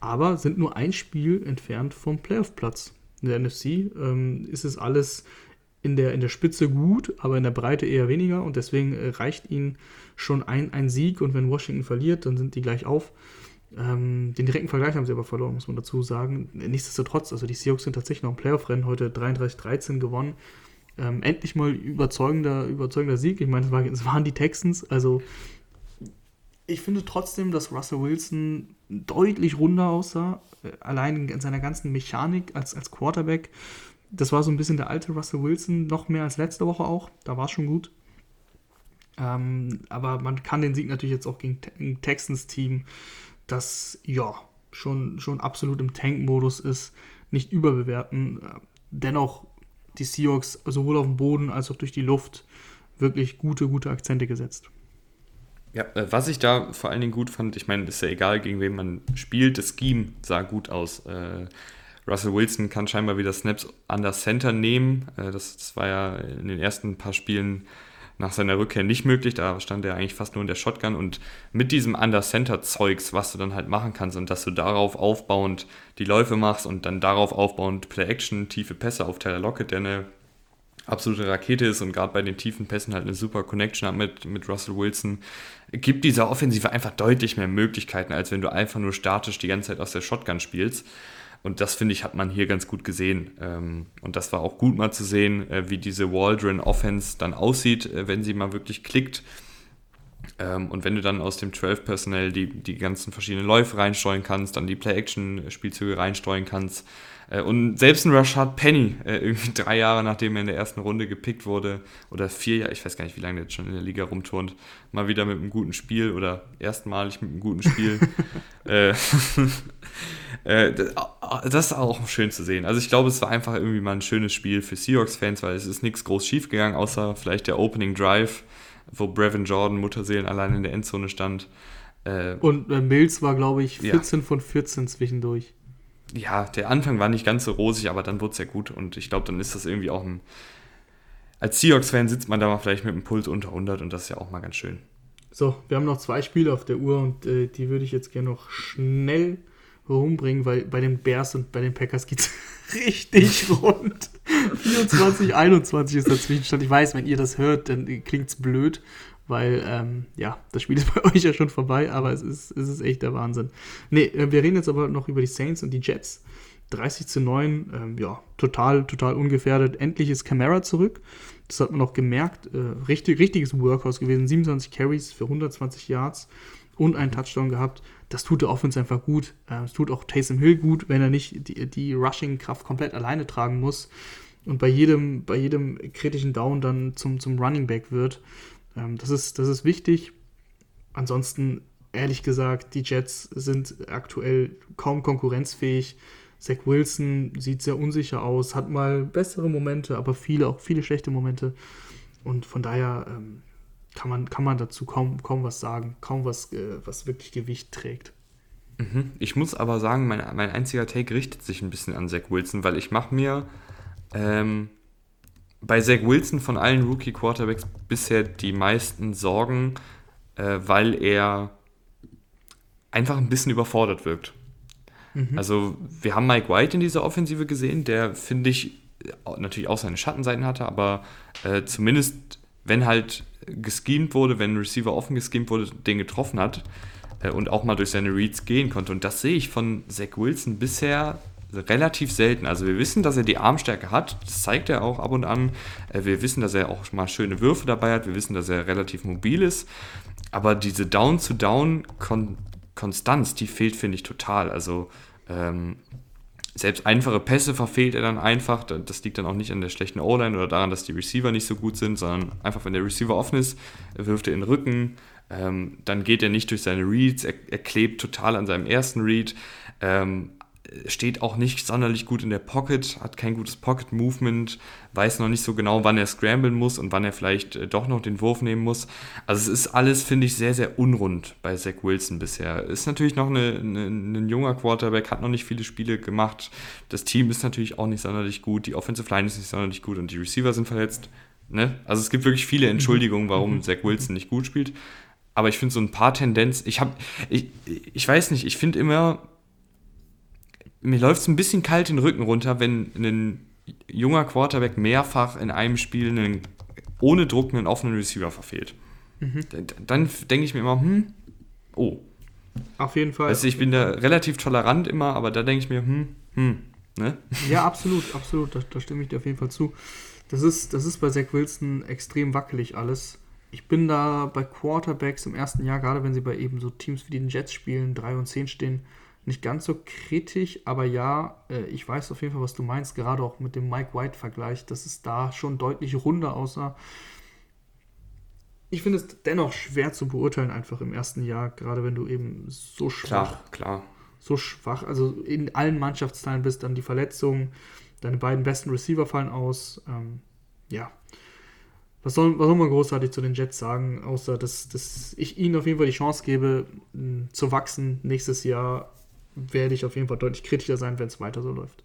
aber sind nur ein Spiel entfernt vom Playoff-Platz. In der NFC ähm, ist es alles in der, in der Spitze gut, aber in der Breite eher weniger und deswegen äh, reicht ihnen schon ein, ein Sieg und wenn Washington verliert, dann sind die gleich auf. Ähm, den direkten Vergleich haben sie aber verloren, muss man dazu sagen. Nichtsdestotrotz, also die Seahawks sind tatsächlich noch im Playoff-Rennen, heute 33-13 gewonnen ähm, endlich mal überzeugender, überzeugender Sieg. Ich meine, es, war, waren die Texans. Also ich finde trotzdem, dass Russell Wilson deutlich runder aussah. Äh, allein in seiner ganzen Mechanik als, als Quarterback. Das war so ein bisschen der alte Russell Wilson, noch mehr als letzte Woche auch. Da war es schon gut. Ähm, aber man kann den Sieg natürlich jetzt auch gegen ein Texans-Team, das ja schon, schon absolut im Tank-Modus ist, nicht überbewerten. Dennoch die Seahawks sowohl auf dem Boden als auch durch die Luft wirklich gute, gute Akzente gesetzt. Ja, äh, was ich da vor allen Dingen gut fand, ich meine, ist ja egal, gegen wen man spielt, das Scheme sah gut aus. Äh, Russell Wilson kann scheinbar wieder Snaps an der Center nehmen. Äh, das, das, war ja in den ersten paar Spielen nach seiner Rückkehr nicht möglich. Da stand er eigentlich fast nur in der Shotgun und mit diesem Under-Center-Zeugs, was du dann halt machen kannst und dass du darauf aufbauend die Läufe machst und dann darauf aufbauend Play-Action, tiefe Pässe auf Tyler Lockett, der eine absolute Rakete ist und gerade bei den tiefen Pässen halt eine super Connection hat mit, mit Russell Wilson, gibt dieser Offensive einfach deutlich mehr Möglichkeiten, als wenn du einfach nur statisch die ganze Zeit aus der Shotgun spielst. Und das finde ich, hat man hier ganz gut gesehen. Ähm, und das war auch gut mal zu sehen, äh, wie diese Waldron Offense dann aussieht, äh, wenn sie mal wirklich klickt. Ähm, und wenn du dann aus dem 12 Personnel die, die ganzen verschiedenen Läufe reinsteuern kannst, dann die Play-Action-Spielzüge reinsteuern kannst. Äh, und selbst ein Rashad Penny, irgendwie [laughs] drei Jahre nachdem er in der ersten Runde gepickt wurde, oder vier Jahre, ich weiß gar nicht, wie lange der jetzt schon in der Liga rumturnt, mal wieder mit einem guten Spiel oder erstmalig mit einem guten Spiel. [laughs] [laughs] Äh, das ist auch schön zu sehen. Also ich glaube, es war einfach irgendwie mal ein schönes Spiel für Seahawks-Fans, weil es ist nichts groß schief gegangen, außer vielleicht der Opening Drive, wo Brevin Jordan Mutterseelen allein in der Endzone stand. Äh, Und äh, Mills war, glaube ich, 14 ja. von 14 zwischendurch. Ja, der Anfang war nicht ganz so rosig, aber dann wurde es ja gut. Und ich glaube, dann ist das irgendwie auch ein. Als Seahawks-Fan sitzt man da mal vielleicht mit einem Puls unter 100 und das ist ja auch mal ganz schön. So, wir haben noch zwei Spiele auf der Uhr und äh, die würde ich jetzt gerne noch schnell rumbringen, weil bei den Bears und bei den Packers geht es [laughs] richtig [laughs] rund. 24, 21 ist der Zwischenstand. Ich weiß, wenn ihr das hört, dann klingt es blöd, weil, ähm, ja, das Spiel [laughs] ist bei euch ja schon vorbei, aber es ist, es ist echt der Wahnsinn. Ne, wir reden jetzt aber noch über die Saints und die Jets. 30 zu 9, ähm, ja, total, total ungefährdet. Endlich ist Camara zurück. Das hat man auch gemerkt. Äh, richtig, richtiges Workhouse gewesen. 27 Carries für 120 Yards und einen Touchdown gehabt das tut der Offense einfach gut. Äh, es tut auch Taysom Hill gut, wenn er nicht die, die Rushing-Kraft komplett alleine tragen muss und bei jedem, bei jedem kritischen Down dann zum, zum Running Back wird. Ähm, das, ist, das ist wichtig. Ansonsten, ehrlich gesagt, die Jets sind aktuell kaum konkurrenzfähig. Zach Wilson sieht sehr unsicher aus, hat mal bessere Momente, aber viele, auch viele schlechte Momente. Und von daher, ähm, kann man, kann man dazu kaum, kaum was sagen, kaum was, äh, was wirklich Gewicht trägt. Mhm. Ich muss aber sagen, mein, mein einziger Take richtet sich ein bisschen an Zach Wilson, weil ich mache mir ähm, bei Zach Wilson von allen Rookie-Quarterbacks bisher die meisten Sorgen, äh, weil er einfach ein bisschen überfordert wirkt. Mhm. Also wir haben Mike White in dieser Offensive gesehen, der finde ich natürlich auch seine Schattenseiten hatte, aber äh, zumindest wenn halt geschemt wurde, wenn ein Receiver offen geschemt wurde, den getroffen hat äh, und auch mal durch seine Reads gehen konnte. Und das sehe ich von Zach Wilson bisher relativ selten. Also wir wissen, dass er die Armstärke hat, das zeigt er auch ab und an. Äh, wir wissen, dass er auch mal schöne Würfe dabei hat, wir wissen, dass er relativ mobil ist. Aber diese Down-to-Down-Konstanz, die fehlt, finde ich, total. Also ähm, selbst einfache Pässe verfehlt er dann einfach. Das liegt dann auch nicht an der schlechten O-Line oder daran, dass die Receiver nicht so gut sind, sondern einfach, wenn der Receiver offen ist, wirft er in den Rücken. Ähm, dann geht er nicht durch seine Reads, er, er klebt total an seinem ersten Read. Ähm, steht auch nicht sonderlich gut in der Pocket, hat kein gutes Pocket-Movement, weiß noch nicht so genau, wann er scramblen muss und wann er vielleicht äh, doch noch den Wurf nehmen muss. Also es ist alles, finde ich, sehr, sehr unrund bei Zach Wilson bisher. Ist natürlich noch eine, eine, ein junger Quarterback, hat noch nicht viele Spiele gemacht. Das Team ist natürlich auch nicht sonderlich gut, die Offensive Line ist nicht sonderlich gut und die Receiver sind verletzt. Ne? Also es gibt wirklich viele Entschuldigungen, warum mhm. Zach Wilson nicht gut spielt. Aber ich finde so ein paar Tendenzen, ich habe, ich, ich weiß nicht, ich finde immer, mir läuft es ein bisschen kalt den Rücken runter, wenn ein junger Quarterback mehrfach in einem Spiel einen, ohne Druck einen offenen Receiver verfehlt. Mhm. Dann denke ich mir immer, hm, oh. Auf jeden Fall. Du, ich bin da relativ tolerant immer, aber da denke ich mir, hm, hm, ne? Ja, absolut, absolut, da, da, stimme ich dir auf jeden Fall zu. Das ist, das ist bei Zach Wilson extrem wackelig alles. Ich bin da bei Quarterbacks im ersten Jahr, gerade wenn sie bei eben so Teams wie den Jets spielen, 3 und 10 stehen, nicht ganz so kritisch, aber ja, äh, ich weiß auf jeden Fall, was du meinst, gerade auch mit dem Mike White-Vergleich, dass es da schon deutlich runder aussah. Ich finde es dennoch schwer zu beurteilen, einfach im ersten Jahr, gerade wenn du eben so schwach, klar, klar. so schwach, also in allen Mannschaftsteilen bist, dann die Verletzungen, deine beiden besten Receiver fallen aus. Ähm, ja, was soll, was soll man großartig zu den Jets sagen, außer dass, dass ich ihnen auf jeden Fall die Chance gebe, zu wachsen nächstes Jahr werde ich auf jeden Fall deutlich kritischer sein, wenn es weiter so läuft.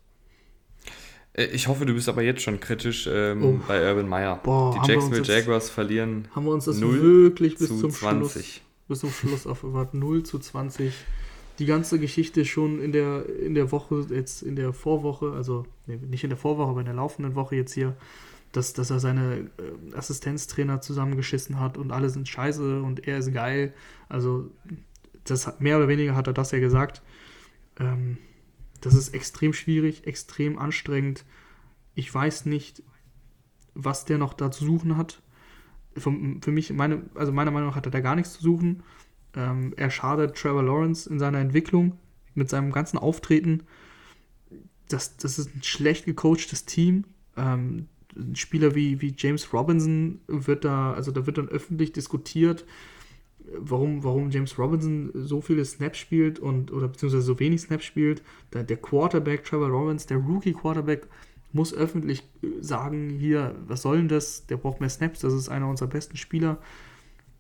Äh, ich hoffe, du bist aber jetzt schon kritisch ähm, oh. bei Urban Meyer. Boah, die Jacksonville Jaguars verlieren. Haben wir uns das wirklich bis zum 20. Schluss, bis zum Schluss aufgewahrt? 0 zu 20. Die ganze Geschichte schon in der, in der Woche, jetzt in der Vorwoche, also nee, nicht in der Vorwoche, aber in der laufenden Woche jetzt hier, dass, dass er seine äh, Assistenztrainer zusammengeschissen hat und alle sind scheiße und er ist geil. Also das mehr oder weniger hat er das ja gesagt. Ähm, das ist extrem schwierig, extrem anstrengend. Ich weiß nicht, was der noch da zu suchen hat. Für, für mich, meine, also meiner Meinung nach hat er da gar nichts zu suchen. Ähm, er schadet Trevor Lawrence in seiner Entwicklung mit seinem ganzen Auftreten. Das, das ist ein schlecht gecoachtes Team. Ähm, ein Spieler wie, wie James Robinson wird da, also da wird dann öffentlich diskutiert, warum, warum James Robinson so viele Snaps spielt und oder beziehungsweise so wenig Snaps spielt. Der, der Quarterback, Trevor Lawrence, der Rookie-Quarterback, muss öffentlich sagen, hier, was soll denn das? Der braucht mehr Snaps, das ist einer unserer besten Spieler.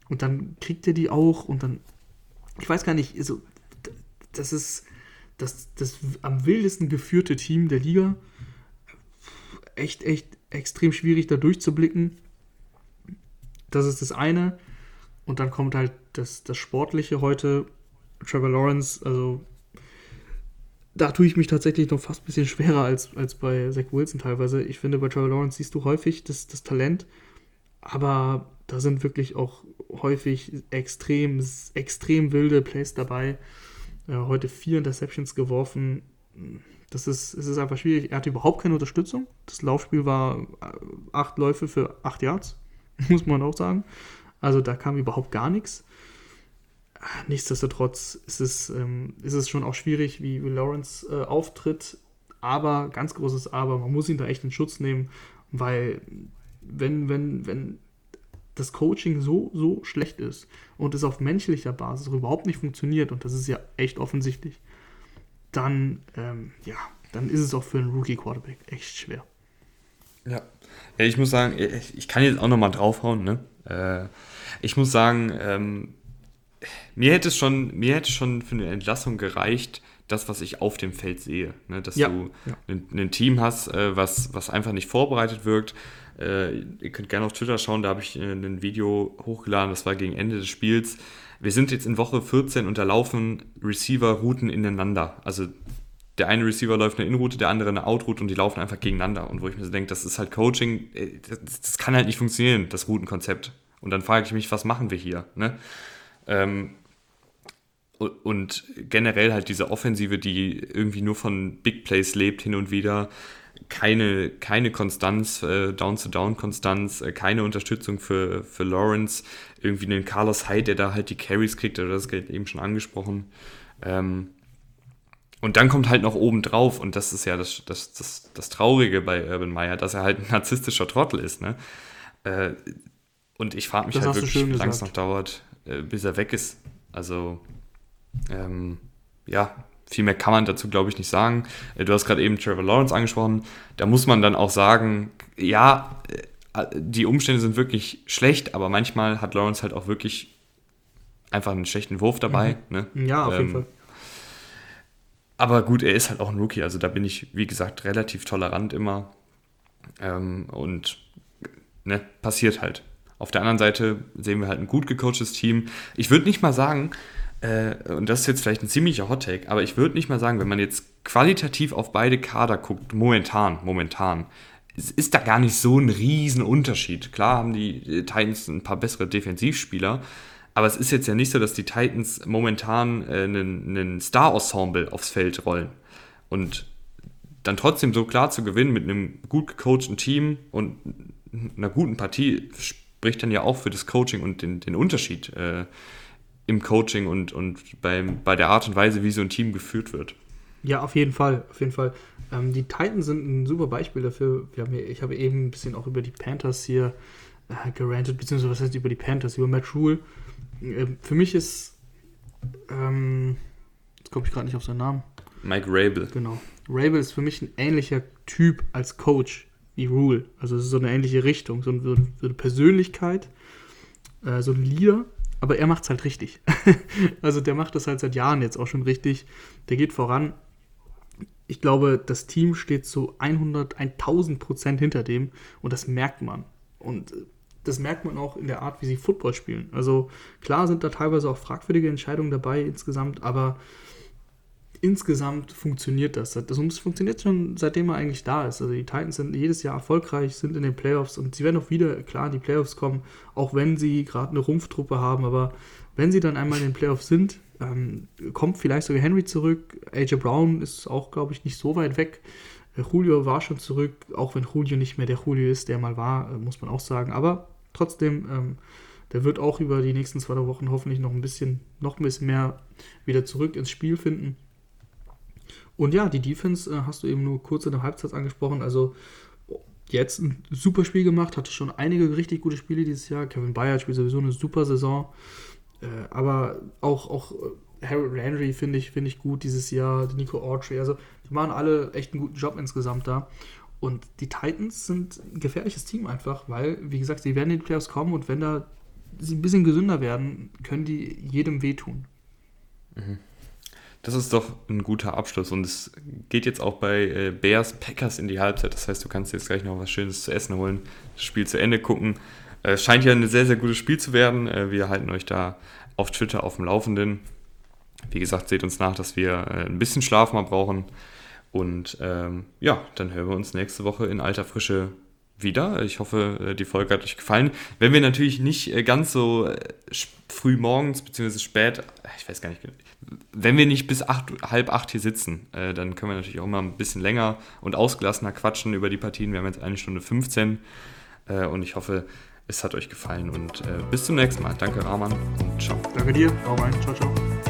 Und dann kriegt er die auch und dann, ich weiß gar nicht, also, das ist das, das am wildesten geführte Team der Liga. Echt, echt extrem schwierig da durchzublicken. Das ist das eine. Und dann kommt halt das, das Sportliche heute. Trevor Lawrence, also da tue ich mich tatsächlich noch fast ein bisschen schwerer als, als bei Zach Wilson teilweise. Ich finde, bei Trevor Lawrence siehst du häufig das, das Talent, aber da sind wirklich auch häufig extrem, extrem wilde Plays dabei. Äh, heute vier Interceptions geworfen. Das ist, es ist einfach schwierig. Er hatte überhaupt keine Unterstützung. Das Laufspiel war äh, acht Läufe für acht Yards, [laughs] muss man auch sagen. Also da kam überhaupt gar nichts. Nichtsdestotrotz ist es, ähm, ist es schon auch schwierig, wie, wie Lawrence äh, auftritt. Aber, ganz großes Aber, man muss ihn da echt in Schutz nehmen, weil wenn, wenn, wenn das Coaching so, so schlecht ist und es auf menschlicher Basis überhaupt nicht funktioniert, und das ist ja echt offensichtlich, dann, ähm, ja, dann ist es auch für einen Rookie-Quarterback echt schwer. Ja. ja, ich muss sagen, ich, ich kann jetzt auch nochmal draufhauen, ne? Äh, ich muss sagen, ähm, mir hätte es schon, mir hätte schon für eine Entlassung gereicht, das, was ich auf dem Feld sehe. Ne? Dass ja, du ja. Ein, ein, Team hast, äh, was, was einfach nicht vorbereitet wirkt. Äh, ihr könnt gerne auf Twitter schauen, da habe ich äh, ein Video hochgeladen, das war gegen Ende des Spiels. Wir sind jetzt in Woche 14 und da laufen Receiver-Routen ineinander. Also der eine Receiver läuft eine In-Route, der andere eine Out-Route und die laufen einfach gegeneinander. Und wo ich mir so denke, das ist halt Coaching, äh, das, das, kann halt nicht funktionieren, das Routenkonzept. Und dann frage ich mich, was machen wir hier? Ne? Ähm, und generell halt diese Offensive, die irgendwie nur von Big Plays lebt hin und wieder, keine, keine Konstanz, äh, Down-to-Down-Konstanz, äh, keine Unterstützung für, für Lawrence, irgendwie einen Carlos Hyde, der da halt die Carries kriegt, oder das geht eben schon angesprochen. Ähm, und dann kommt halt noch oben drauf, und das ist ja das, das, das, das Traurige bei Urban Meyer, dass er halt ein narzisstischer Trottel ist. Ne? Äh, und ich frage mich das halt wirklich, wie lange es noch dauert, äh, bis er weg ist. Also, ähm, ja, viel mehr kann man dazu, glaube ich, nicht sagen. Äh, du hast gerade eben Trevor Lawrence angesprochen. Da muss man dann auch sagen, ja, die Umstände sind wirklich schlecht, aber manchmal hat Lawrence halt auch wirklich einfach einen schlechten Wurf dabei. Mhm. Ne? Ja, auf ähm, jeden Fall. Aber gut, er ist halt auch ein Rookie, also da bin ich, wie gesagt, relativ tolerant immer. Ähm, und ne, passiert halt. Auf der anderen Seite sehen wir halt ein gut gecoachtes Team. Ich würde nicht mal sagen, äh, und das ist jetzt vielleicht ein ziemlicher Hot-Take, aber ich würde nicht mal sagen, wenn man jetzt qualitativ auf beide Kader guckt, momentan, momentan, ist da gar nicht so ein riesen Unterschied. Klar haben die Titans ein paar bessere Defensivspieler, aber es ist jetzt ja nicht so, dass die Titans momentan äh, einen, Star-Ensemble aufs Feld rollen. Und dann trotzdem so klar zu gewinnen mit einem gut gecoachten Team und einer guten Partie spricht dann ja auch für das Coaching und den, den Unterschied äh, im Coaching und, und beim, bei der Art und Weise, wie so ein Team geführt wird. Ja, auf jeden Fall, auf jeden Fall. Ähm, die Titans sind ein super Beispiel dafür. Hier, ich habe eben ein bisschen auch über die Panthers hier äh, gerantet, beziehungsweise was heißt über die Panthers, über Matt Rule. Ähm, für mich ist, ähm, jetzt komme ich gerade nicht auf seinen Namen. Mike Rabel. Genau. Rabel ist für mich ein ähnlicher Typ als Coach wie Rule. Also es ist so eine ähnliche Richtung, so, so eine Persönlichkeit, äh, so ein Leader, aber er macht es halt richtig. [laughs] also der macht das halt seit Jahren jetzt auch schon richtig. Der geht voran. ich glaube, das Team steht zu 100, 1000 Prozent hinter dem und das merkt man. Und das merkt man auch in der Art, wie sie Football spielen. Also klar sind da teilweise auch fragwürdige Entscheidungen dabei insgesamt, aber insgesamt funktioniert das. Das funktioniert schon seitdem er eigentlich da ist. Also die Titans sind jedes Jahr erfolgreich, sind in den Playoffs und sie werden auch wieder klar in die Playoffs kommen, auch wenn sie gerade eine Rumpftruppe haben. Aber wenn sie dann einmal in den Playoffs sind, ähm, kommt vielleicht sogar Henry zurück. AJ Brown ist auch, glaube ich, nicht so weit weg. Julio war schon zurück, auch wenn Julio nicht mehr der Julio ist, der mal war, äh, muss man auch sagen. Aber trotzdem, ähm, der wird auch über die nächsten zwei Wochen hoffentlich noch ein bisschen, noch ein bisschen mehr wieder zurück ins Spiel finden. Und ja, die Defense äh, hast du eben nur kurz in der Halbzeit angesprochen. Also jetzt ein super Spiel gemacht, hatte schon einige richtig gute Spiele dieses Jahr. Kevin Bayard spielt sowieso eine super Saison. Äh, aber auch, auch äh, Harold Landry finde ich, find ich gut dieses Jahr, Nico Autry. Also die machen alle echt einen guten Job insgesamt da. Und die Titans sind ein gefährliches Team einfach, weil, wie gesagt, sie werden in die Playoffs kommen und wenn da sie ein bisschen gesünder werden, können die jedem wehtun. Mhm. Das ist doch ein guter Abschluss und es geht jetzt auch bei äh, Bears Packers in die Halbzeit. Das heißt, du kannst jetzt gleich noch was Schönes zu essen holen, das Spiel zu Ende gucken. Es äh, scheint ja ein sehr, sehr gutes Spiel zu werden. Äh, wir halten euch da auf Twitter auf dem Laufenden. Wie gesagt, seht uns nach, dass wir ein bisschen Schlaf mal brauchen. Und ähm, ja, dann hören wir uns nächste Woche in alter Frische wieder. Ich hoffe, äh, die Folge hat euch gefallen. Wenn wir natürlich nicht äh, ganz so äh, früh morgens bzw. spät, ich weiß gar nicht, wenn wir nicht bis acht, halb acht hier sitzen, dann können wir natürlich auch immer ein bisschen länger und ausgelassener quatschen über die Partien. Wir haben jetzt eine Stunde 15 und ich hoffe, es hat euch gefallen und bis zum nächsten Mal. Danke, Rahman und ciao. Danke dir. Hau rein. Ciao, ciao.